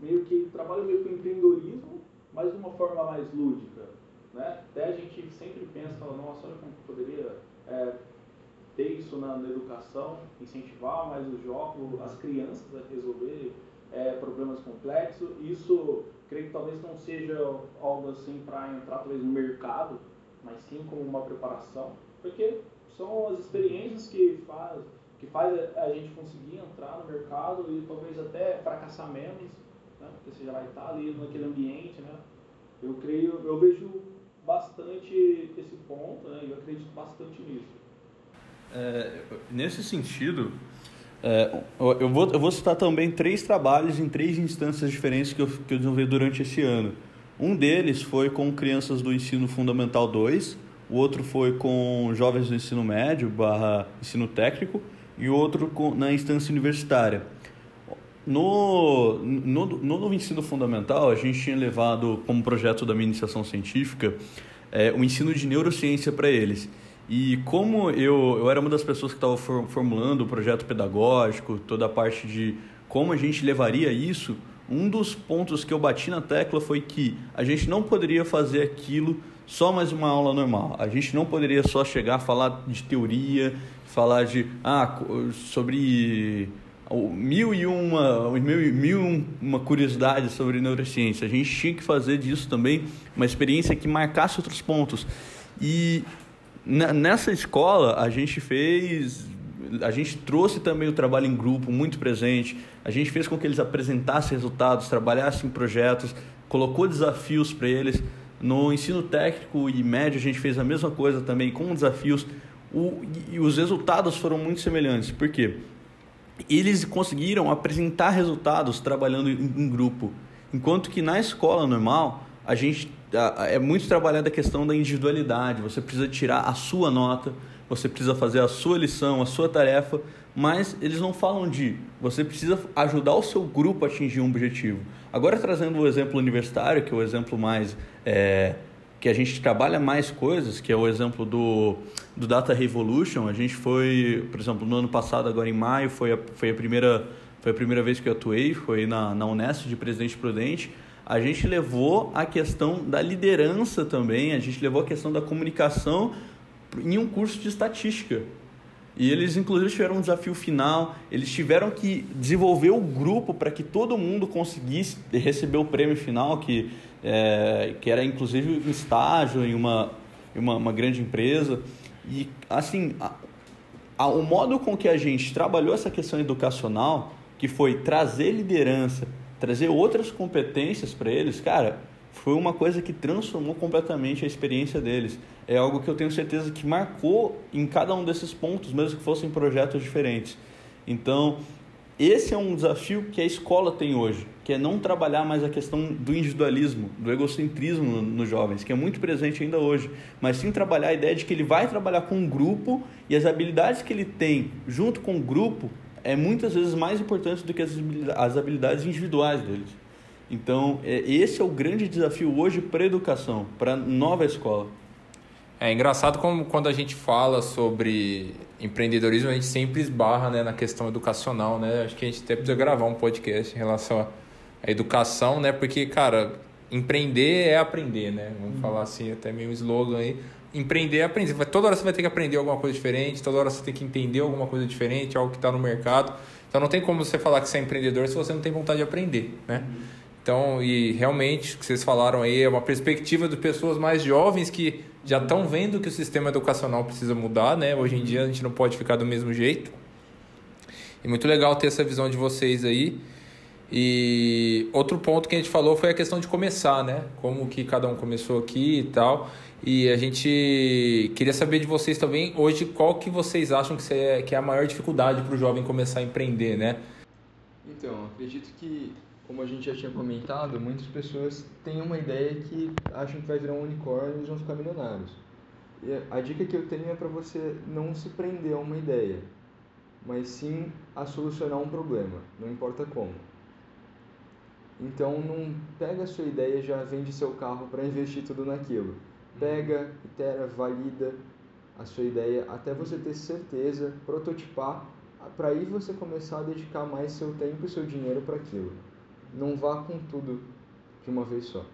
meio que trabalham meio com empreendedorismo mas de uma forma mais lúdica. Né? Até a gente sempre pensa, nossa, olha como poderia é, ter isso na, na, educação, incentivar mais os jogos, as crianças a resolver é, problemas complexos. Isso, creio que talvez não seja algo assim para entrar talvez no mercado, mas sim como uma preparação, porque são as experiências que faz que faz a gente conseguir entrar no mercado e talvez até fracassar menos né? porque você já vai estar ali naquele ambiente, né? Eu creio, eu vejo bastante esse ponto, né? Eu acredito bastante nisso. É, nesse sentido, é, eu, vou, eu vou citar também três trabalhos em três instâncias diferentes que eu, que eu desenvolvi durante esse ano. Um deles foi com crianças do ensino fundamental 2, o outro foi com jovens do ensino médio barra ensino técnico e outro com, na instância universitária. No, no, no, ensino fundamental, a gente tinha levado como projeto da minha iniciação científica é, o ensino de neurociência para eles. E como eu, eu era uma das pessoas que estava formulando o projeto pedagógico, toda a parte de como a gente levaria isso, um dos pontos que eu bati na tecla foi que a gente não poderia fazer aquilo só mais uma aula normal. A gente não poderia só chegar a falar de teoria, falar de ah, sobre mil e uma, mil, mil uma curiosidade sobre neurociência. A gente tinha que fazer disso também uma experiência que marcasse outros pontos. E nessa escola a gente fez, a gente trouxe também o trabalho em grupo muito presente. A gente fez com que eles apresentassem resultados, trabalhassem em projetos, colocou desafios para eles. No ensino técnico e médio a gente fez a mesma coisa também com desafios o, e os resultados foram muito semelhantes. Por quê? Eles conseguiram apresentar resultados trabalhando em, em grupo. Enquanto que na escola normal, a gente é muito trabalhada a questão da individualidade. Você precisa tirar a sua nota, você precisa fazer a sua lição, a sua tarefa, mas eles não falam de você precisa ajudar o seu grupo a atingir um objetivo. Agora trazendo o exemplo universitário, que é o exemplo mais é, que a gente trabalha mais coisas, que é o exemplo do, do Data Revolution. A gente foi, por exemplo, no ano passado, agora em maio, foi a, foi a primeira foi a primeira vez que eu atuei, foi na, na Unesco de Presidente Prudente. A gente levou a questão da liderança também, a gente levou a questão da comunicação em um curso de estatística. E eles, inclusive, tiveram um desafio final. Eles tiveram que desenvolver o grupo para que todo mundo conseguisse receber o prêmio final, que, é, que era, inclusive, um estágio em uma, uma, uma grande empresa. E, assim, a, a, o modo com que a gente trabalhou essa questão educacional, que foi trazer liderança, trazer outras competências para eles, cara, foi uma coisa que transformou completamente a experiência deles. É algo que eu tenho certeza que marcou em cada um desses pontos, mesmo que fossem projetos diferentes. Então, esse é um desafio que a escola tem hoje, que é não trabalhar mais a questão do individualismo, do egocentrismo nos jovens, que é muito presente ainda hoje, mas sim trabalhar a ideia de que ele vai trabalhar com um grupo e as habilidades que ele tem junto com o grupo é muitas vezes mais importante do que as habilidades individuais deles. Então, é, esse é o grande desafio hoje para a educação, para a nova escola. É engraçado como quando a gente fala sobre empreendedorismo, a gente sempre esbarra né, na questão educacional, né? Acho que a gente até precisa gravar um podcast em relação à educação, né? Porque, cara, empreender é aprender, né? Vamos uhum. falar assim, até meio slogan aí. Empreender é aprender. Toda hora você vai ter que aprender alguma coisa diferente, toda hora você tem que entender alguma coisa diferente, algo que está no mercado. Então não tem como você falar que você é empreendedor se você não tem vontade de aprender, né? Então, e realmente, o que vocês falaram aí é uma perspectiva de pessoas mais jovens que já estão vendo que o sistema educacional precisa mudar, né? Hoje em dia a gente não pode ficar do mesmo jeito. E muito legal ter essa visão de vocês aí. E outro ponto que a gente falou foi a questão de começar, né? Como que cada um começou aqui e tal. E a gente queria saber de vocês também, hoje, qual que vocês acham que é, que é a maior dificuldade para o jovem começar a empreender, né? Então, acredito que como a gente já tinha comentado, muitas pessoas têm uma ideia que acham que vai virar um unicórnio e vão ficar milionários. E a dica que eu tenho é para você não se prender a uma ideia, mas sim a solucionar um problema, não importa como. Então não pega a sua ideia e já vende seu carro para investir tudo naquilo. Pega, itera, valida a sua ideia até você ter certeza, prototipar, para aí você começar a dedicar mais seu tempo e seu dinheiro para aquilo não vá com tudo de uma vez só.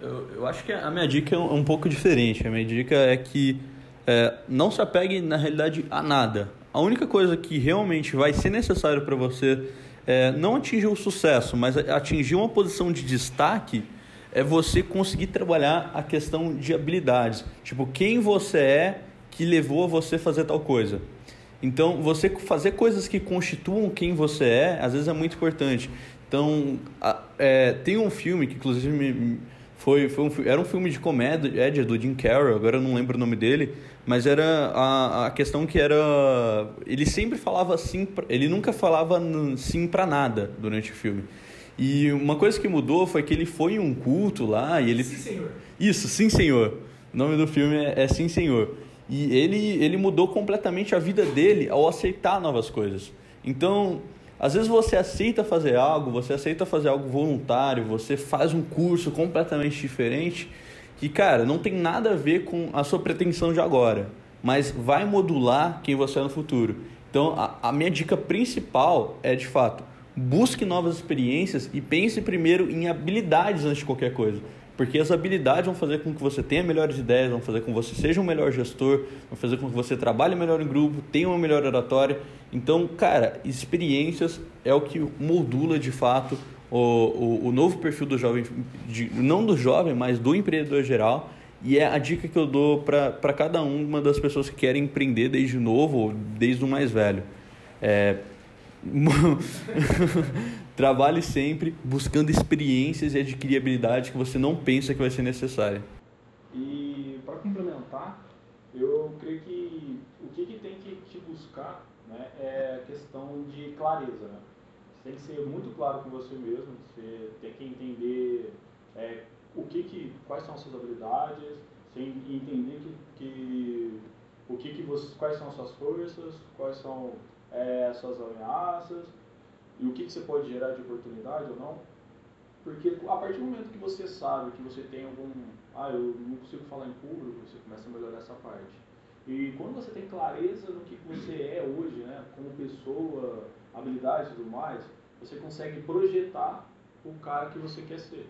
Eu, eu acho que a minha dica é um, um pouco diferente. A minha dica é que é, não se apegue, na realidade, a nada. A única coisa que realmente vai ser necessário para você é, não atingir o sucesso, mas atingir uma posição de destaque é você conseguir trabalhar a questão de habilidades. Tipo, quem você é que levou a você fazer tal coisa. Então, você fazer coisas que constituam quem você é, às vezes é muito importante. Então, é, tem um filme que inclusive me, foi, foi um, era um filme de comédia do Jim Carrey, agora eu não lembro o nome dele, mas era a, a questão que era ele sempre falava sim, ele nunca falava sim para nada durante o filme. E uma coisa que mudou foi que ele foi em um culto lá e ele Sim, senhor. Isso, sim, senhor. O nome do filme é, é Sim, senhor. E ele ele mudou completamente a vida dele ao aceitar novas coisas. Então, às vezes você aceita fazer algo, você aceita fazer algo voluntário, você faz um curso completamente diferente, que, cara, não tem nada a ver com a sua pretensão de agora, mas vai modular quem você é no futuro. Então, a, a minha dica principal é, de fato, busque novas experiências e pense primeiro em habilidades antes de qualquer coisa. Porque as habilidades vão fazer com que você tenha melhores ideias, vão fazer com que você seja um melhor gestor, vão fazer com que você trabalhe melhor em grupo, tenha uma melhor oratória. Então, cara, experiências é o que moldula de fato o, o, o novo perfil do jovem, de, não do jovem, mas do empreendedor geral. E é a dica que eu dou para cada uma das pessoas que querem empreender desde novo ou desde o mais velho. É, Trabalhe sempre buscando experiências e adquirir habilidades que você não pensa que vai ser necessária. E para complementar, eu creio que o buscar né, é a questão de clareza. Né? Você tem que ser muito claro com você mesmo, você tem que entender é, o que que, quais são as suas habilidades, você entender que, que o que que você, quais são as suas forças, quais são é, as suas ameaças e o que, que você pode gerar de oportunidade ou não. Porque a partir do momento que você sabe que você tem algum. Ah, eu não consigo falar em público, você começa a melhorar essa parte. E quando você tem clareza no que você é hoje, né, como pessoa, habilidades e tudo mais, você consegue projetar o cara que você quer ser.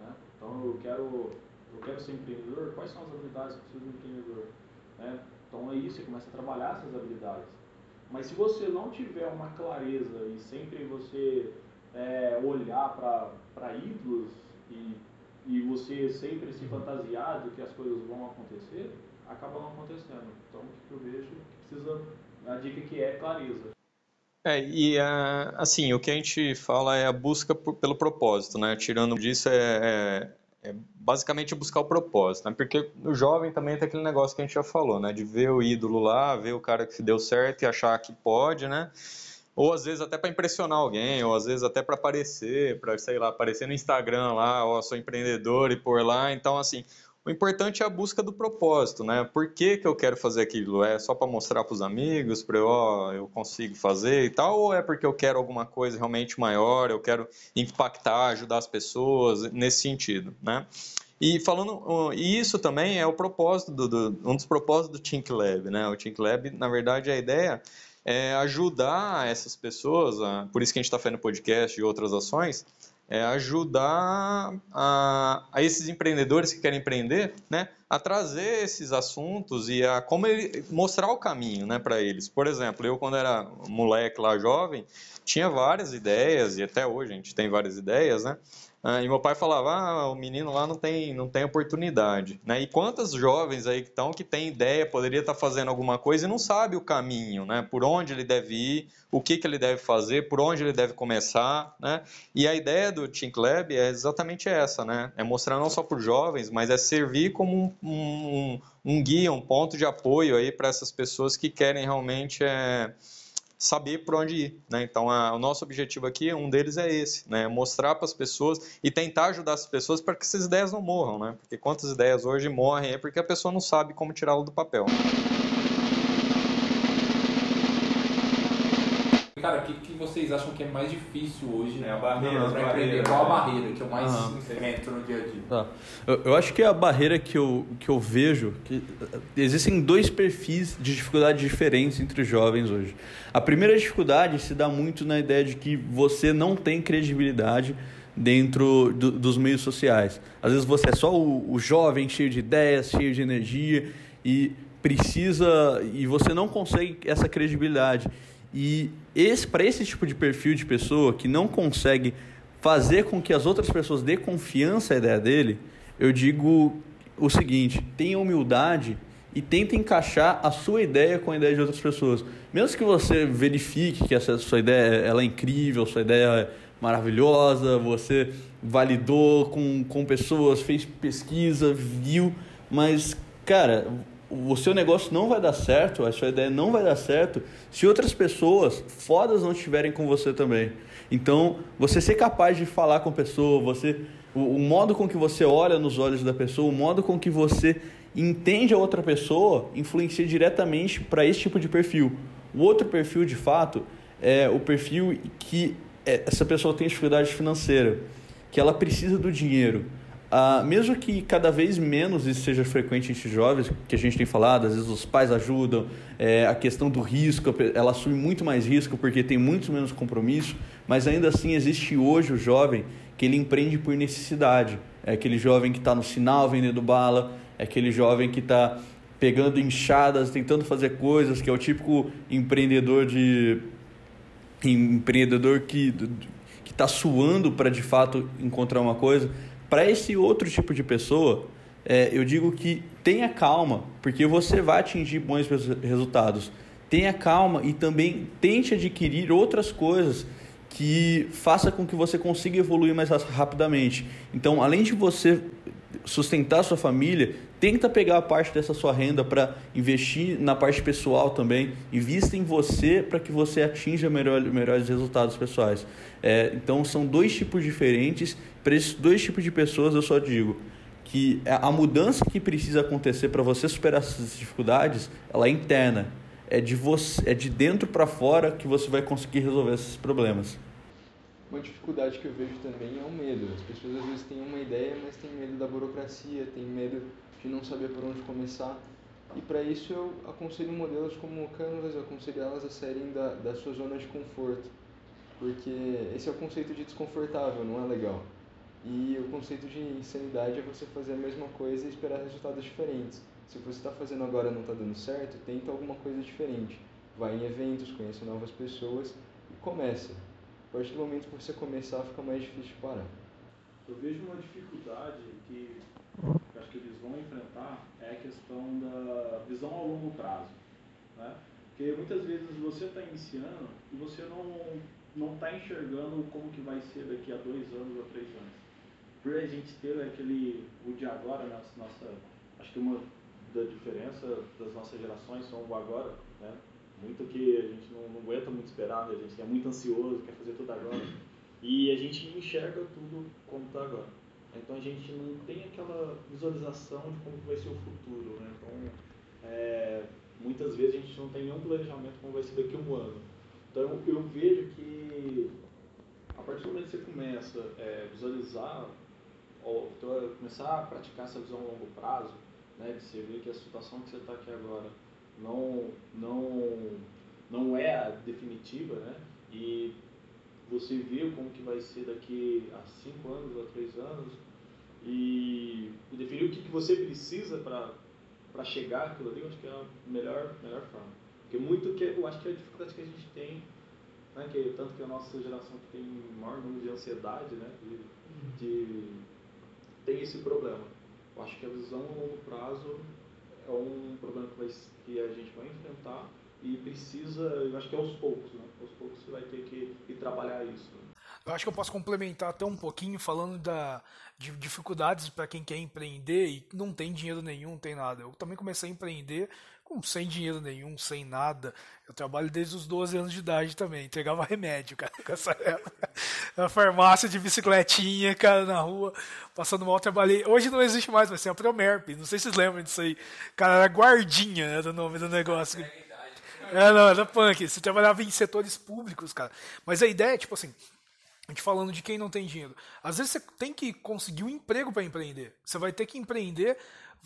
Né? Então eu quero, eu quero ser empreendedor, quais são as habilidades que eu preciso de um empreendedor? Né? Então aí você começa a trabalhar essas habilidades. Mas se você não tiver uma clareza e sempre você é, olhar para ídolos e, e você sempre se fantasiar de que as coisas vão acontecer, acaba não acontecendo. Então, o que eu vejo que precisa, a dica que é clareza. É, e assim, o que a gente fala é a busca por, pelo propósito, né? Tirando disso, é, é, é, basicamente buscar o propósito, né? Porque o jovem também tem aquele negócio que a gente já falou, né? De ver o ídolo lá, ver o cara que deu certo e achar que pode, né? ou às vezes até para impressionar alguém, ou às vezes até para aparecer, para sei lá, aparecer no Instagram lá, ó, sou empreendedor e por lá. Então, assim, o importante é a busca do propósito, né? Por que, que eu quero fazer aquilo? É só para mostrar para os amigos, para eu, ó, eu consigo fazer e tal, ou é porque eu quero alguma coisa realmente maior, eu quero impactar, ajudar as pessoas nesse sentido, né? E falando, e isso também é o propósito do, do um dos propósitos do Think Lab, né? O Think Lab, na verdade, a ideia é ajudar essas pessoas, por isso que a gente está fazendo podcast e outras ações, é ajudar a, a, esses empreendedores que querem empreender, né, a trazer esses assuntos e a como ele, mostrar o caminho, né, para eles. Por exemplo, eu quando era moleque lá jovem tinha várias ideias e até hoje a gente tem várias ideias, né, ah, e meu pai falava, ah, o menino lá não tem, não tem oportunidade. Né? E quantas jovens aí que estão que tem ideia, poderia estar tá fazendo alguma coisa e não sabe o caminho, né? por onde ele deve ir, o que, que ele deve fazer, por onde ele deve começar. Né? E a ideia do Think Lab é exatamente essa, né? é mostrar não só para os jovens, mas é servir como um, um, um guia, um ponto de apoio aí para essas pessoas que querem realmente... É, saber por onde ir. Né? Então, a, o nosso objetivo aqui, um deles é esse, né? mostrar para as pessoas e tentar ajudar as pessoas para que essas ideias não morram. Né? Porque quantas ideias hoje morrem é porque a pessoa não sabe como tirá-lo do papel. Cara, o que, que vocês acham que é mais difícil hoje? É a barreira. Pra empreender? Qual a barreira que eu mais uhum. enfrento no dia a dia? Tá. Eu, eu, acho que a barreira que eu, que eu vejo, que existem dois perfis de dificuldade diferentes entre os jovens hoje. A primeira dificuldade se dá muito na ideia de que você não tem credibilidade dentro do, dos meios sociais. Às vezes você é só o, o jovem cheio de ideias, cheio de energia e precisa e você não consegue essa credibilidade. E esse para esse tipo de perfil de pessoa que não consegue fazer com que as outras pessoas dê confiança à ideia dele, eu digo o seguinte: tenha humildade e tente encaixar a sua ideia com a ideia de outras pessoas. Mesmo que você verifique que essa sua ideia ela é incrível, sua ideia é maravilhosa, você validou com, com pessoas, fez pesquisa, viu, mas, cara, o seu negócio não vai dar certo, a sua ideia não vai dar certo se outras pessoas fodas não estiverem com você também. Então, você ser capaz de falar com a pessoa, você o, o modo com que você olha nos olhos da pessoa, o modo com que você entende a outra pessoa influencia diretamente para esse tipo de perfil. O outro perfil, de fato, é o perfil que é, essa pessoa tem dificuldade financeira, que ela precisa do dinheiro Uh, mesmo que cada vez menos isso seja frequente entre jovens, que a gente tem falado, às vezes os pais ajudam, é, a questão do risco, ela assume muito mais risco porque tem muito menos compromisso, mas ainda assim existe hoje o jovem que ele empreende por necessidade. É aquele jovem que está no sinal vendendo bala, é aquele jovem que está pegando enxadas, tentando fazer coisas, que é o típico empreendedor de empreendedor que está suando para de fato encontrar uma coisa para esse outro tipo de pessoa, é, eu digo que tenha calma, porque você vai atingir bons resultados. Tenha calma e também tente adquirir outras coisas que faça com que você consiga evoluir mais rapidamente. Então, além de você sustentar sua família, tenta pegar a parte dessa sua renda para investir na parte pessoal também. Invista em você para que você atinja melhor, melhores resultados pessoais. É, então, são dois tipos diferentes. Para esses dois tipos de pessoas, eu só digo que a mudança que precisa acontecer para você superar essas dificuldades, ela é interna. É de, você, é de dentro para fora que você vai conseguir resolver esses problemas. Uma dificuldade que eu vejo também é o medo. As pessoas às vezes têm uma ideia, mas têm medo da burocracia, têm medo de não saber por onde começar. E para isso eu aconselho modelos como o Canvas, eu aconselho elas a saírem da, da sua zona de conforto. Porque esse é o conceito de desconfortável, não é legal. E o conceito de insanidade é você fazer a mesma coisa e esperar resultados diferentes. Se você está fazendo agora e não está dando certo, tenta alguma coisa diferente. Vai em eventos, conheça novas pessoas e comece. A partir do momento que você começar, fica mais difícil parar. Eu vejo uma dificuldade que acho que eles vão enfrentar é a questão da visão ao longo prazo. Né? Porque muitas vezes você está iniciando e você não não está enxergando como que vai ser daqui a dois anos ou três anos. Por a gente ter aquele o de agora, nossa, nossa acho que uma da diferença das nossas gerações são o agora, né? muito que a gente não, não aguenta muito esperar, né? a gente é muito ansioso, quer fazer tudo agora. E a gente enxerga tudo como está agora. Então a gente não tem aquela visualização de como vai ser o futuro. Né? Então, é, muitas vezes a gente não tem nenhum planejamento como vai ser daqui a um ano. Então eu vejo que a partir do momento que você começa a é, visualizar, ou então, começar a praticar essa visão a longo prazo, né, de você ver que a situação que você está aqui agora não, não, não é a definitiva, né? E você vê como que vai ser daqui a cinco anos, a três anos, e, e definir o que, que você precisa para chegar àquilo ali, eu acho que é a melhor, melhor forma. Porque muito que eu acho que é a dificuldade que a gente tem, né, que, tanto que a nossa geração que tem maior número de ansiedade, né, de, de tem esse problema. Eu acho que a visão a longo prazo é um problema que, vai, que a gente vai enfrentar e precisa, eu acho que é aos poucos, né? Aos poucos você vai ter que ir trabalhar isso. Né? Eu acho que eu posso complementar até um pouquinho falando da, de dificuldades para quem quer empreender e não tem dinheiro nenhum, não tem nada. Eu também comecei a empreender sem dinheiro nenhum, sem nada. Eu trabalho desde os 12 anos de idade também. Entregava remédio, cara, com essa. Na farmácia de bicicletinha, cara, na rua, passando mal, trabalhei. Hoje não existe mais, mas tem a Promerp. Não sei se vocês lembram disso aí. Cara, era guardinha, era o nome do negócio. É, não, era punk. Você trabalhava em setores públicos, cara. Mas a ideia é, tipo assim, a gente falando de quem não tem dinheiro. Às vezes você tem que conseguir um emprego para empreender. Você vai ter que empreender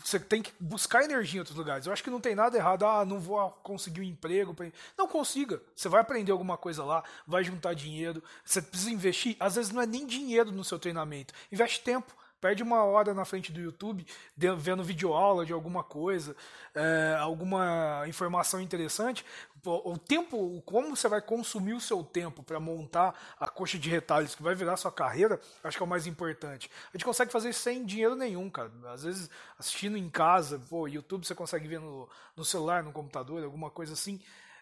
você tem que buscar energia em outros lugares. Eu acho que não tem nada errado, ah, não vou conseguir um emprego. Não consiga. Você vai aprender alguma coisa lá, vai juntar dinheiro. Você precisa investir. Às vezes não é nem dinheiro no seu treinamento. Investe tempo. Perde uma hora na frente do YouTube vendo videoaula de alguma coisa, é, alguma informação interessante. O tempo, como você vai consumir o seu tempo para montar a coxa de retalhos que vai virar sua carreira, acho que é o mais importante. A gente consegue fazer isso sem dinheiro nenhum, cara. Às vezes assistindo em casa, pô, YouTube você consegue ver no, no celular, no computador, alguma coisa assim.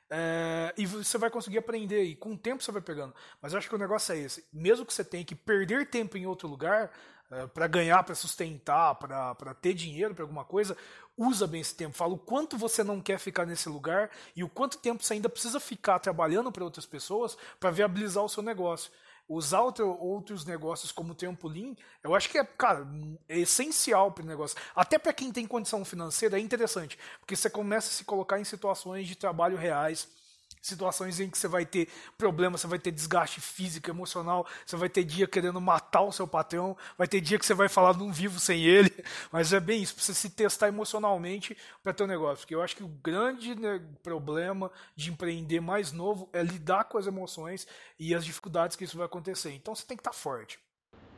É, e você vai conseguir aprender, e com o tempo você vai pegando. Mas eu acho que o negócio é esse: mesmo que você tenha que perder tempo em outro lugar, para ganhar, para sustentar, para ter dinheiro para alguma coisa, usa bem esse tempo. Fala o quanto você não quer ficar nesse lugar e o quanto tempo você ainda precisa ficar trabalhando para outras pessoas para viabilizar o seu negócio. Usar outro, outros negócios como trampolim, eu acho que é, cara, é essencial para o negócio. Até para quem tem condição financeira é interessante, porque você começa a se colocar em situações de trabalho reais situações em que você vai ter problema, você vai ter desgaste físico, emocional, você vai ter dia querendo matar o seu patrão, vai ter dia que você vai falar não vivo sem ele, mas é bem isso, precisa se testar emocionalmente para ter um negócio, porque eu acho que o grande né, problema de empreender mais novo é lidar com as emoções e as dificuldades que isso vai acontecer. Então você tem que estar tá forte.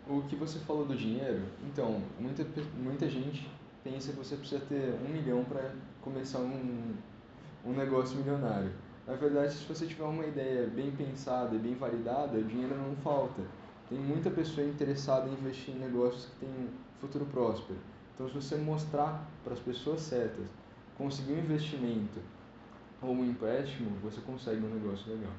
O que você falou do dinheiro, então, muita, muita gente pensa que você precisa ter um milhão para começar um, um negócio milionário. Na verdade, se você tiver uma ideia bem pensada e bem validada, dinheiro não falta. Tem muita pessoa interessada em investir em negócios que têm futuro próspero. Então, se você mostrar para as pessoas certas, conseguir um investimento ou um empréstimo, você consegue um negócio legal.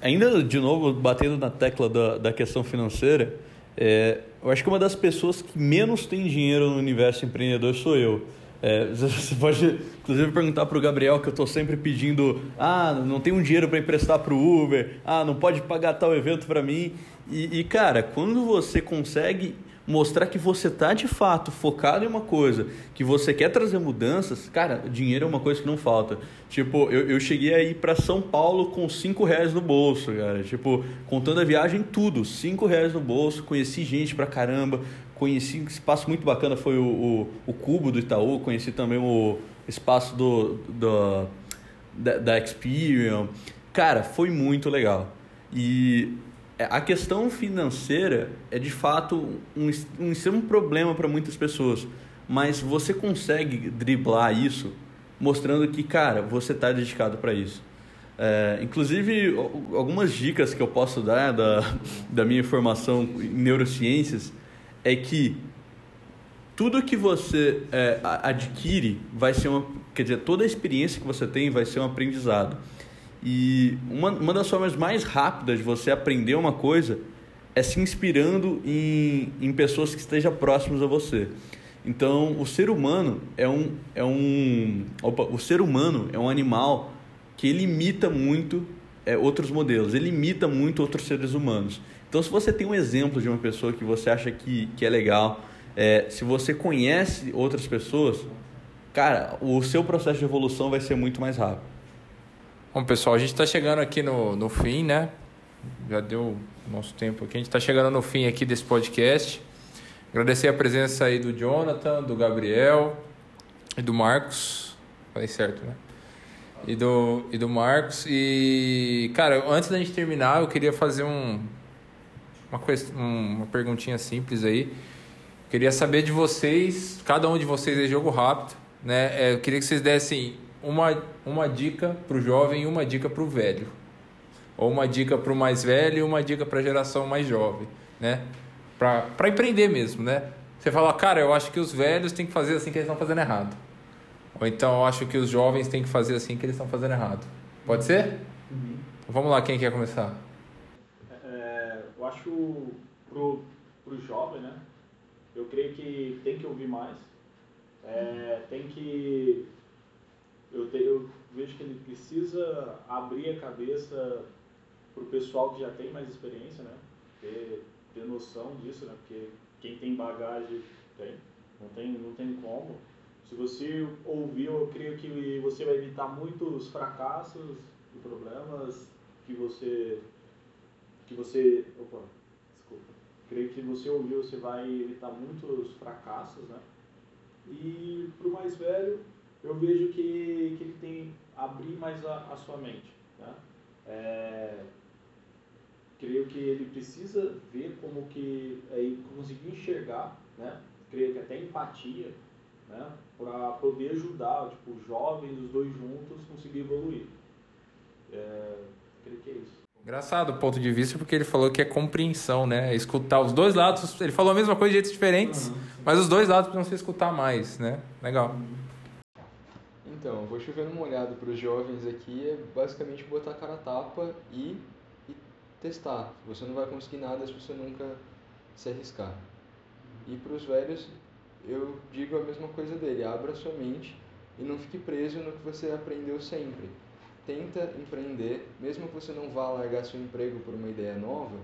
Ainda, de novo, batendo na tecla da, da questão financeira, É, eu acho que uma das pessoas que menos tem dinheiro no universo empreendedor sou eu. É, você pode, inclusive, perguntar para o Gabriel que eu estou sempre pedindo: ah, não tenho dinheiro para emprestar para o Uber, ah, não pode pagar tal evento para mim. E, e, cara, quando você consegue mostrar que você tá de fato focado em uma coisa, que você quer trazer mudanças, cara, dinheiro é uma coisa que não falta. Tipo, eu, eu cheguei aí para São Paulo com cinco reais no bolso, cara. Tipo, contando a viagem, tudo, cinco reais no bolso, conheci gente pra caramba, conheci um espaço muito bacana, foi o, o, o Cubo do Itaú, conheci também o espaço do, do da, da Experian. Cara, foi muito legal. E a questão financeira é de fato um, um extremo problema para muitas pessoas, mas você consegue driblar isso mostrando que, cara, você está dedicado para isso. É, inclusive, algumas dicas que eu posso dar da, da minha formação em neurociências é que tudo que você é, adquire vai ser uma. Quer dizer, toda a experiência que você tem vai ser um aprendizado. E uma, uma das formas mais rápidas de você aprender uma coisa é se inspirando em, em pessoas que estejam próximas a você. Então, o ser humano é um, é um opa, o ser humano é um animal que ele imita muito é, outros modelos, ele imita muito outros seres humanos. Então, se você tem um exemplo de uma pessoa que você acha que, que é legal, é, se você conhece outras pessoas, cara, o seu processo de evolução vai ser muito mais rápido. Bom, pessoal, a gente está chegando aqui no, no fim, né? Já deu nosso tempo aqui. A gente está chegando no fim aqui desse podcast. Agradecer a presença aí do Jonathan, do Gabriel e do Marcos. Falei certo, né? E do, e do Marcos. E, cara, antes da gente terminar, eu queria fazer um, uma, uma perguntinha simples aí. Queria saber de vocês, cada um de vocês é jogo rápido, né? É, eu queria que vocês dessem uma, uma dica para o jovem e uma dica para o velho. Ou uma dica para o mais velho e uma dica para a geração mais jovem, né? Para empreender mesmo, né? Você fala, cara, eu acho que os velhos têm que fazer assim que eles estão fazendo errado. Ou então eu acho que os jovens têm que fazer assim que eles estão fazendo errado. Pode ser? Uhum. Vamos lá, quem quer começar? Eu acho pro, pro jovem, né? Eu creio que tem que ouvir mais. É, tem que eu, te, eu vejo que ele precisa abrir a cabeça para o pessoal que já tem mais experiência, né? Ter, ter noção disso, né? Porque quem tem bagagem tem, não tem, não tem como. Se você ouvir, eu creio que você vai evitar muitos fracassos e problemas que você que você, opa, desculpa. Creio que você ouviu, você vai evitar muitos fracassos, né? E para o mais velho, eu vejo que, que ele tem abrir mais a, a sua mente. Né? É, creio que ele precisa ver como que é, conseguir enxergar, né? creio que até empatia, né? para poder ajudar tipo, os jovens, os dois juntos, conseguir evoluir. É, creio que é isso. Engraçado o ponto de vista, porque ele falou que é compreensão, né? É escutar os dois lados. Ele falou a mesma coisa de jeitos diferentes, uhum. mas os dois lados precisam se escutar mais, né? Legal. Uhum. Então, vou chover uma olhada para os jovens aqui é basicamente botar a cara a tapa e, e testar. Você não vai conseguir nada se você nunca se arriscar. E para os velhos, eu digo a mesma coisa dele: abra sua mente e não fique preso no que você aprendeu sempre. Tenta empreender, mesmo que você não vá largar seu emprego por uma ideia nova,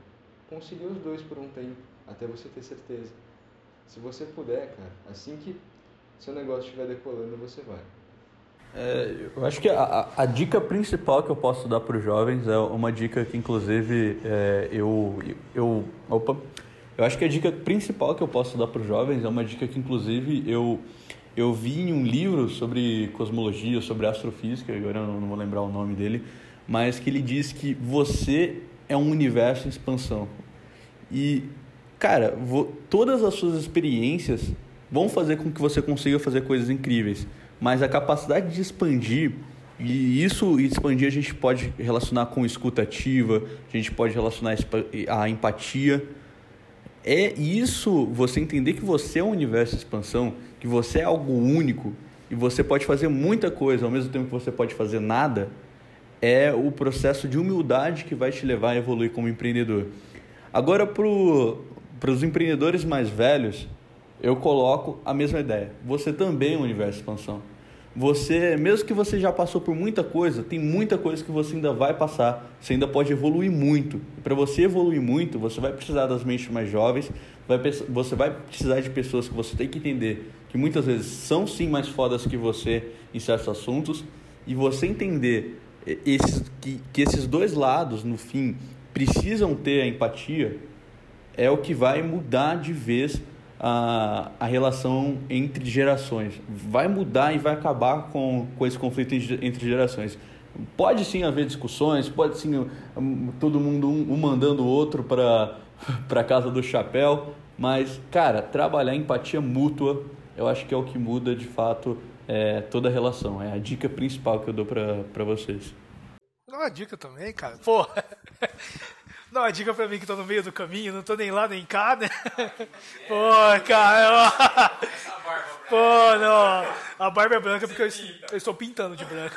consiga os dois por um tempo, até você ter certeza. Se você puder, cara, assim que seu negócio estiver decolando, você vai. É, eu acho que a, a, dica principal que eu posso dar para os jovens é uma dica que, inclusive, é, eu, eu. Opa! Eu acho que a dica principal que eu posso dar para os jovens é uma dica que, inclusive, eu, eu vi em um livro sobre cosmologia, sobre astrofísica, agora eu não vou lembrar o nome dele, mas que ele diz que você é um universo em expansão. E, cara, todas as suas experiências vão fazer com que você consiga fazer coisas incríveis mas a capacidade de expandir e isso expandir a gente pode relacionar com escuta ativa, a gente pode relacionar a empatia. É isso, você entender que você é um universo de expansão, que você é algo único e você pode fazer muita coisa ao mesmo tempo que você pode fazer nada, é o processo de humildade que vai te levar a evoluir como empreendedor. Agora, para os empreendedores mais velhos, eu coloco a mesma ideia. Você também é um universo de expansão. Você, mesmo que você já passou por muita coisa, tem muita coisa que você ainda vai passar. Você ainda pode evoluir muito. Para você evoluir muito, você vai precisar das mentes mais jovens, vai, você vai precisar de pessoas que você tem que entender que muitas vezes são sim mais fodas que você em certos assuntos. E você entender esses, que, que esses dois lados, no fim, precisam ter a empatia, é o que vai mudar de vez a, a relação entre gerações. Vai mudar e vai acabar com, com esse conflito entre gerações. Pode sim haver discussões, pode sim um, todo mundo um, um mandando o outro para a casa do chapéu, mas, cara, trabalhar empatia mútua, eu acho que é o que muda de fato é, toda a relação. É a dica principal que eu dou para vocês. Dá uma dica também, cara. Pô, Dá uma dica pra mim que tô no meio do caminho, não tô nem lá nem cá, né? Pô, cara. Pô, não. A barba é branca porque eu, eu estou pintando de branco.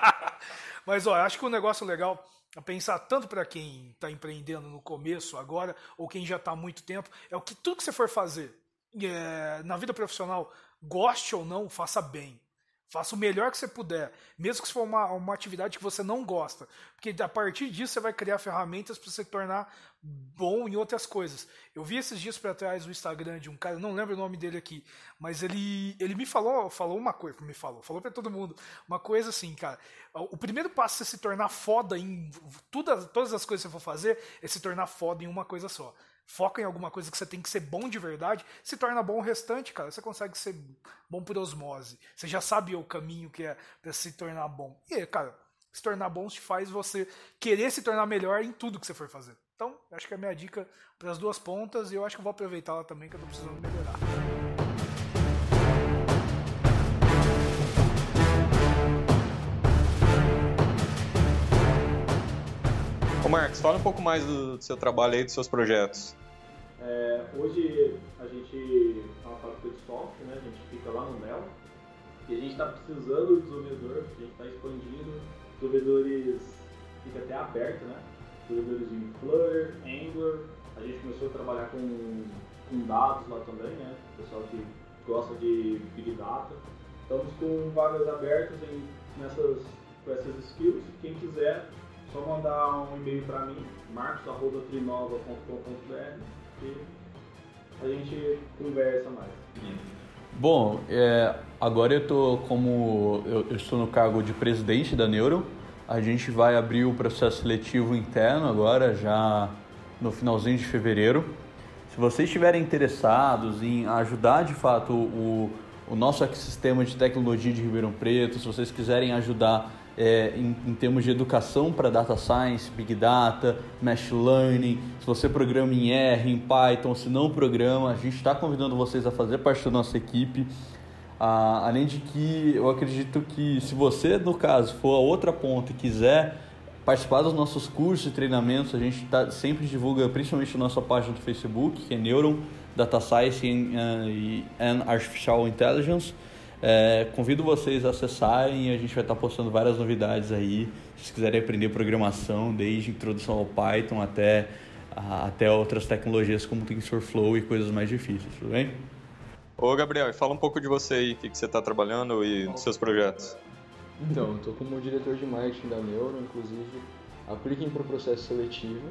Mas, ó, acho que um negócio legal a pensar tanto para quem está empreendendo no começo, agora, ou quem já está há muito tempo, é o que tudo que você for fazer é, na vida profissional, goste ou não, faça bem. Faça o melhor que você puder, mesmo que se for uma, uma atividade que você não gosta, porque a partir disso você vai criar ferramentas para se tornar bom em outras coisas. Eu vi esses dias para trás o Instagram de um cara, não lembro o nome dele aqui, mas ele, ele me falou, falou uma coisa, me falou, falou para todo mundo, uma coisa assim, cara. O primeiro passo é se tornar foda em tudo, todas as coisas que você for fazer é se tornar foda em uma coisa só foca em alguma coisa que você tem que ser bom de verdade, se torna bom o restante, cara. Você consegue ser bom por osmose. Você já sabe o caminho que é para se tornar bom. E, cara, se tornar bom te faz você querer se tornar melhor em tudo que você for fazer. Então, acho que é a minha dica para as duas pontas e eu acho que eu vou aproveitá-la também, que eu tô precisando melhorar. Marcos, fala um pouco mais do, seu trabalho aí, dos seus projetos. É, hoje a gente é uma fábrica de software, né? a gente fica lá no Mel e a gente está precisando de desenvolvedor, a gente está expandindo, desenvolvedores fica até aberto, né? Desenvolvedores em Flutter, Angular, a gente começou a trabalhar com, com dados lá também, né? Pessoal que gosta de Big Data. Estamos com vagas abertas em, nessas, com essas skills. Quem quiser só mandar um e-mail para mim, marcos.trinova.com.br e a gente conversa mais. Bom, é, agora eu tô como eu, eu, estou no cargo de presidente da Neuro. A gente vai abrir o processo seletivo interno agora, já no finalzinho de fevereiro. Se vocês estiverem interessados em ajudar de fato o, o nosso ecossistema de tecnologia de Ribeirão Preto, se vocês quiserem ajudar é, em, em, termos de educação para data science, big data, machine learning, se você programa em R, em Python, se não programa, a gente está convidando vocês a fazer parte da nossa equipe. Ah, além de que eu acredito que se você, no caso, for a outra ponta e quiser participar dos nossos cursos e treinamentos, a gente tá, sempre divulga, principalmente na nossa página do Facebook, que é Neuron, Data Science e Artificial Intelligence. É, convido vocês a acessarem e a gente vai estar postando várias novidades aí. Se quiserem aprender programação, desde introdução ao Python até, até outras tecnologias como TensorFlow e coisas mais difíceis, tudo bem? Ô Gabriel, fala um pouco de você aí, o que, que você está trabalhando e dos seus projetos. Então, eu estou como diretor de marketing da Neuro, inclusive apliquem para o processo seletivo.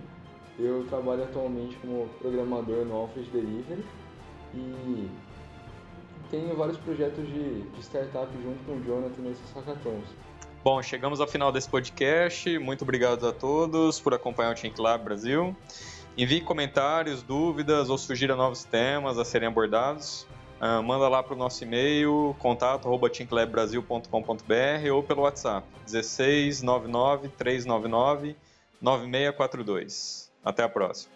Eu trabalho atualmente como programador no Office Delivery e tenho vários projetos de, de startup junto com o Jonathan nesses hackathons. Bom, chegamos ao final desse podcast. Muito obrigado a todos por acompanhar o Think Lab Brasil. Envie comentários, dúvidas ou sugira novos temas a serem abordados. Uh, manda lá para o nosso e-mail, contato.tinklabbrasil.com.br ou pelo WhatsApp, 16 99 399 9642. Até a próxima.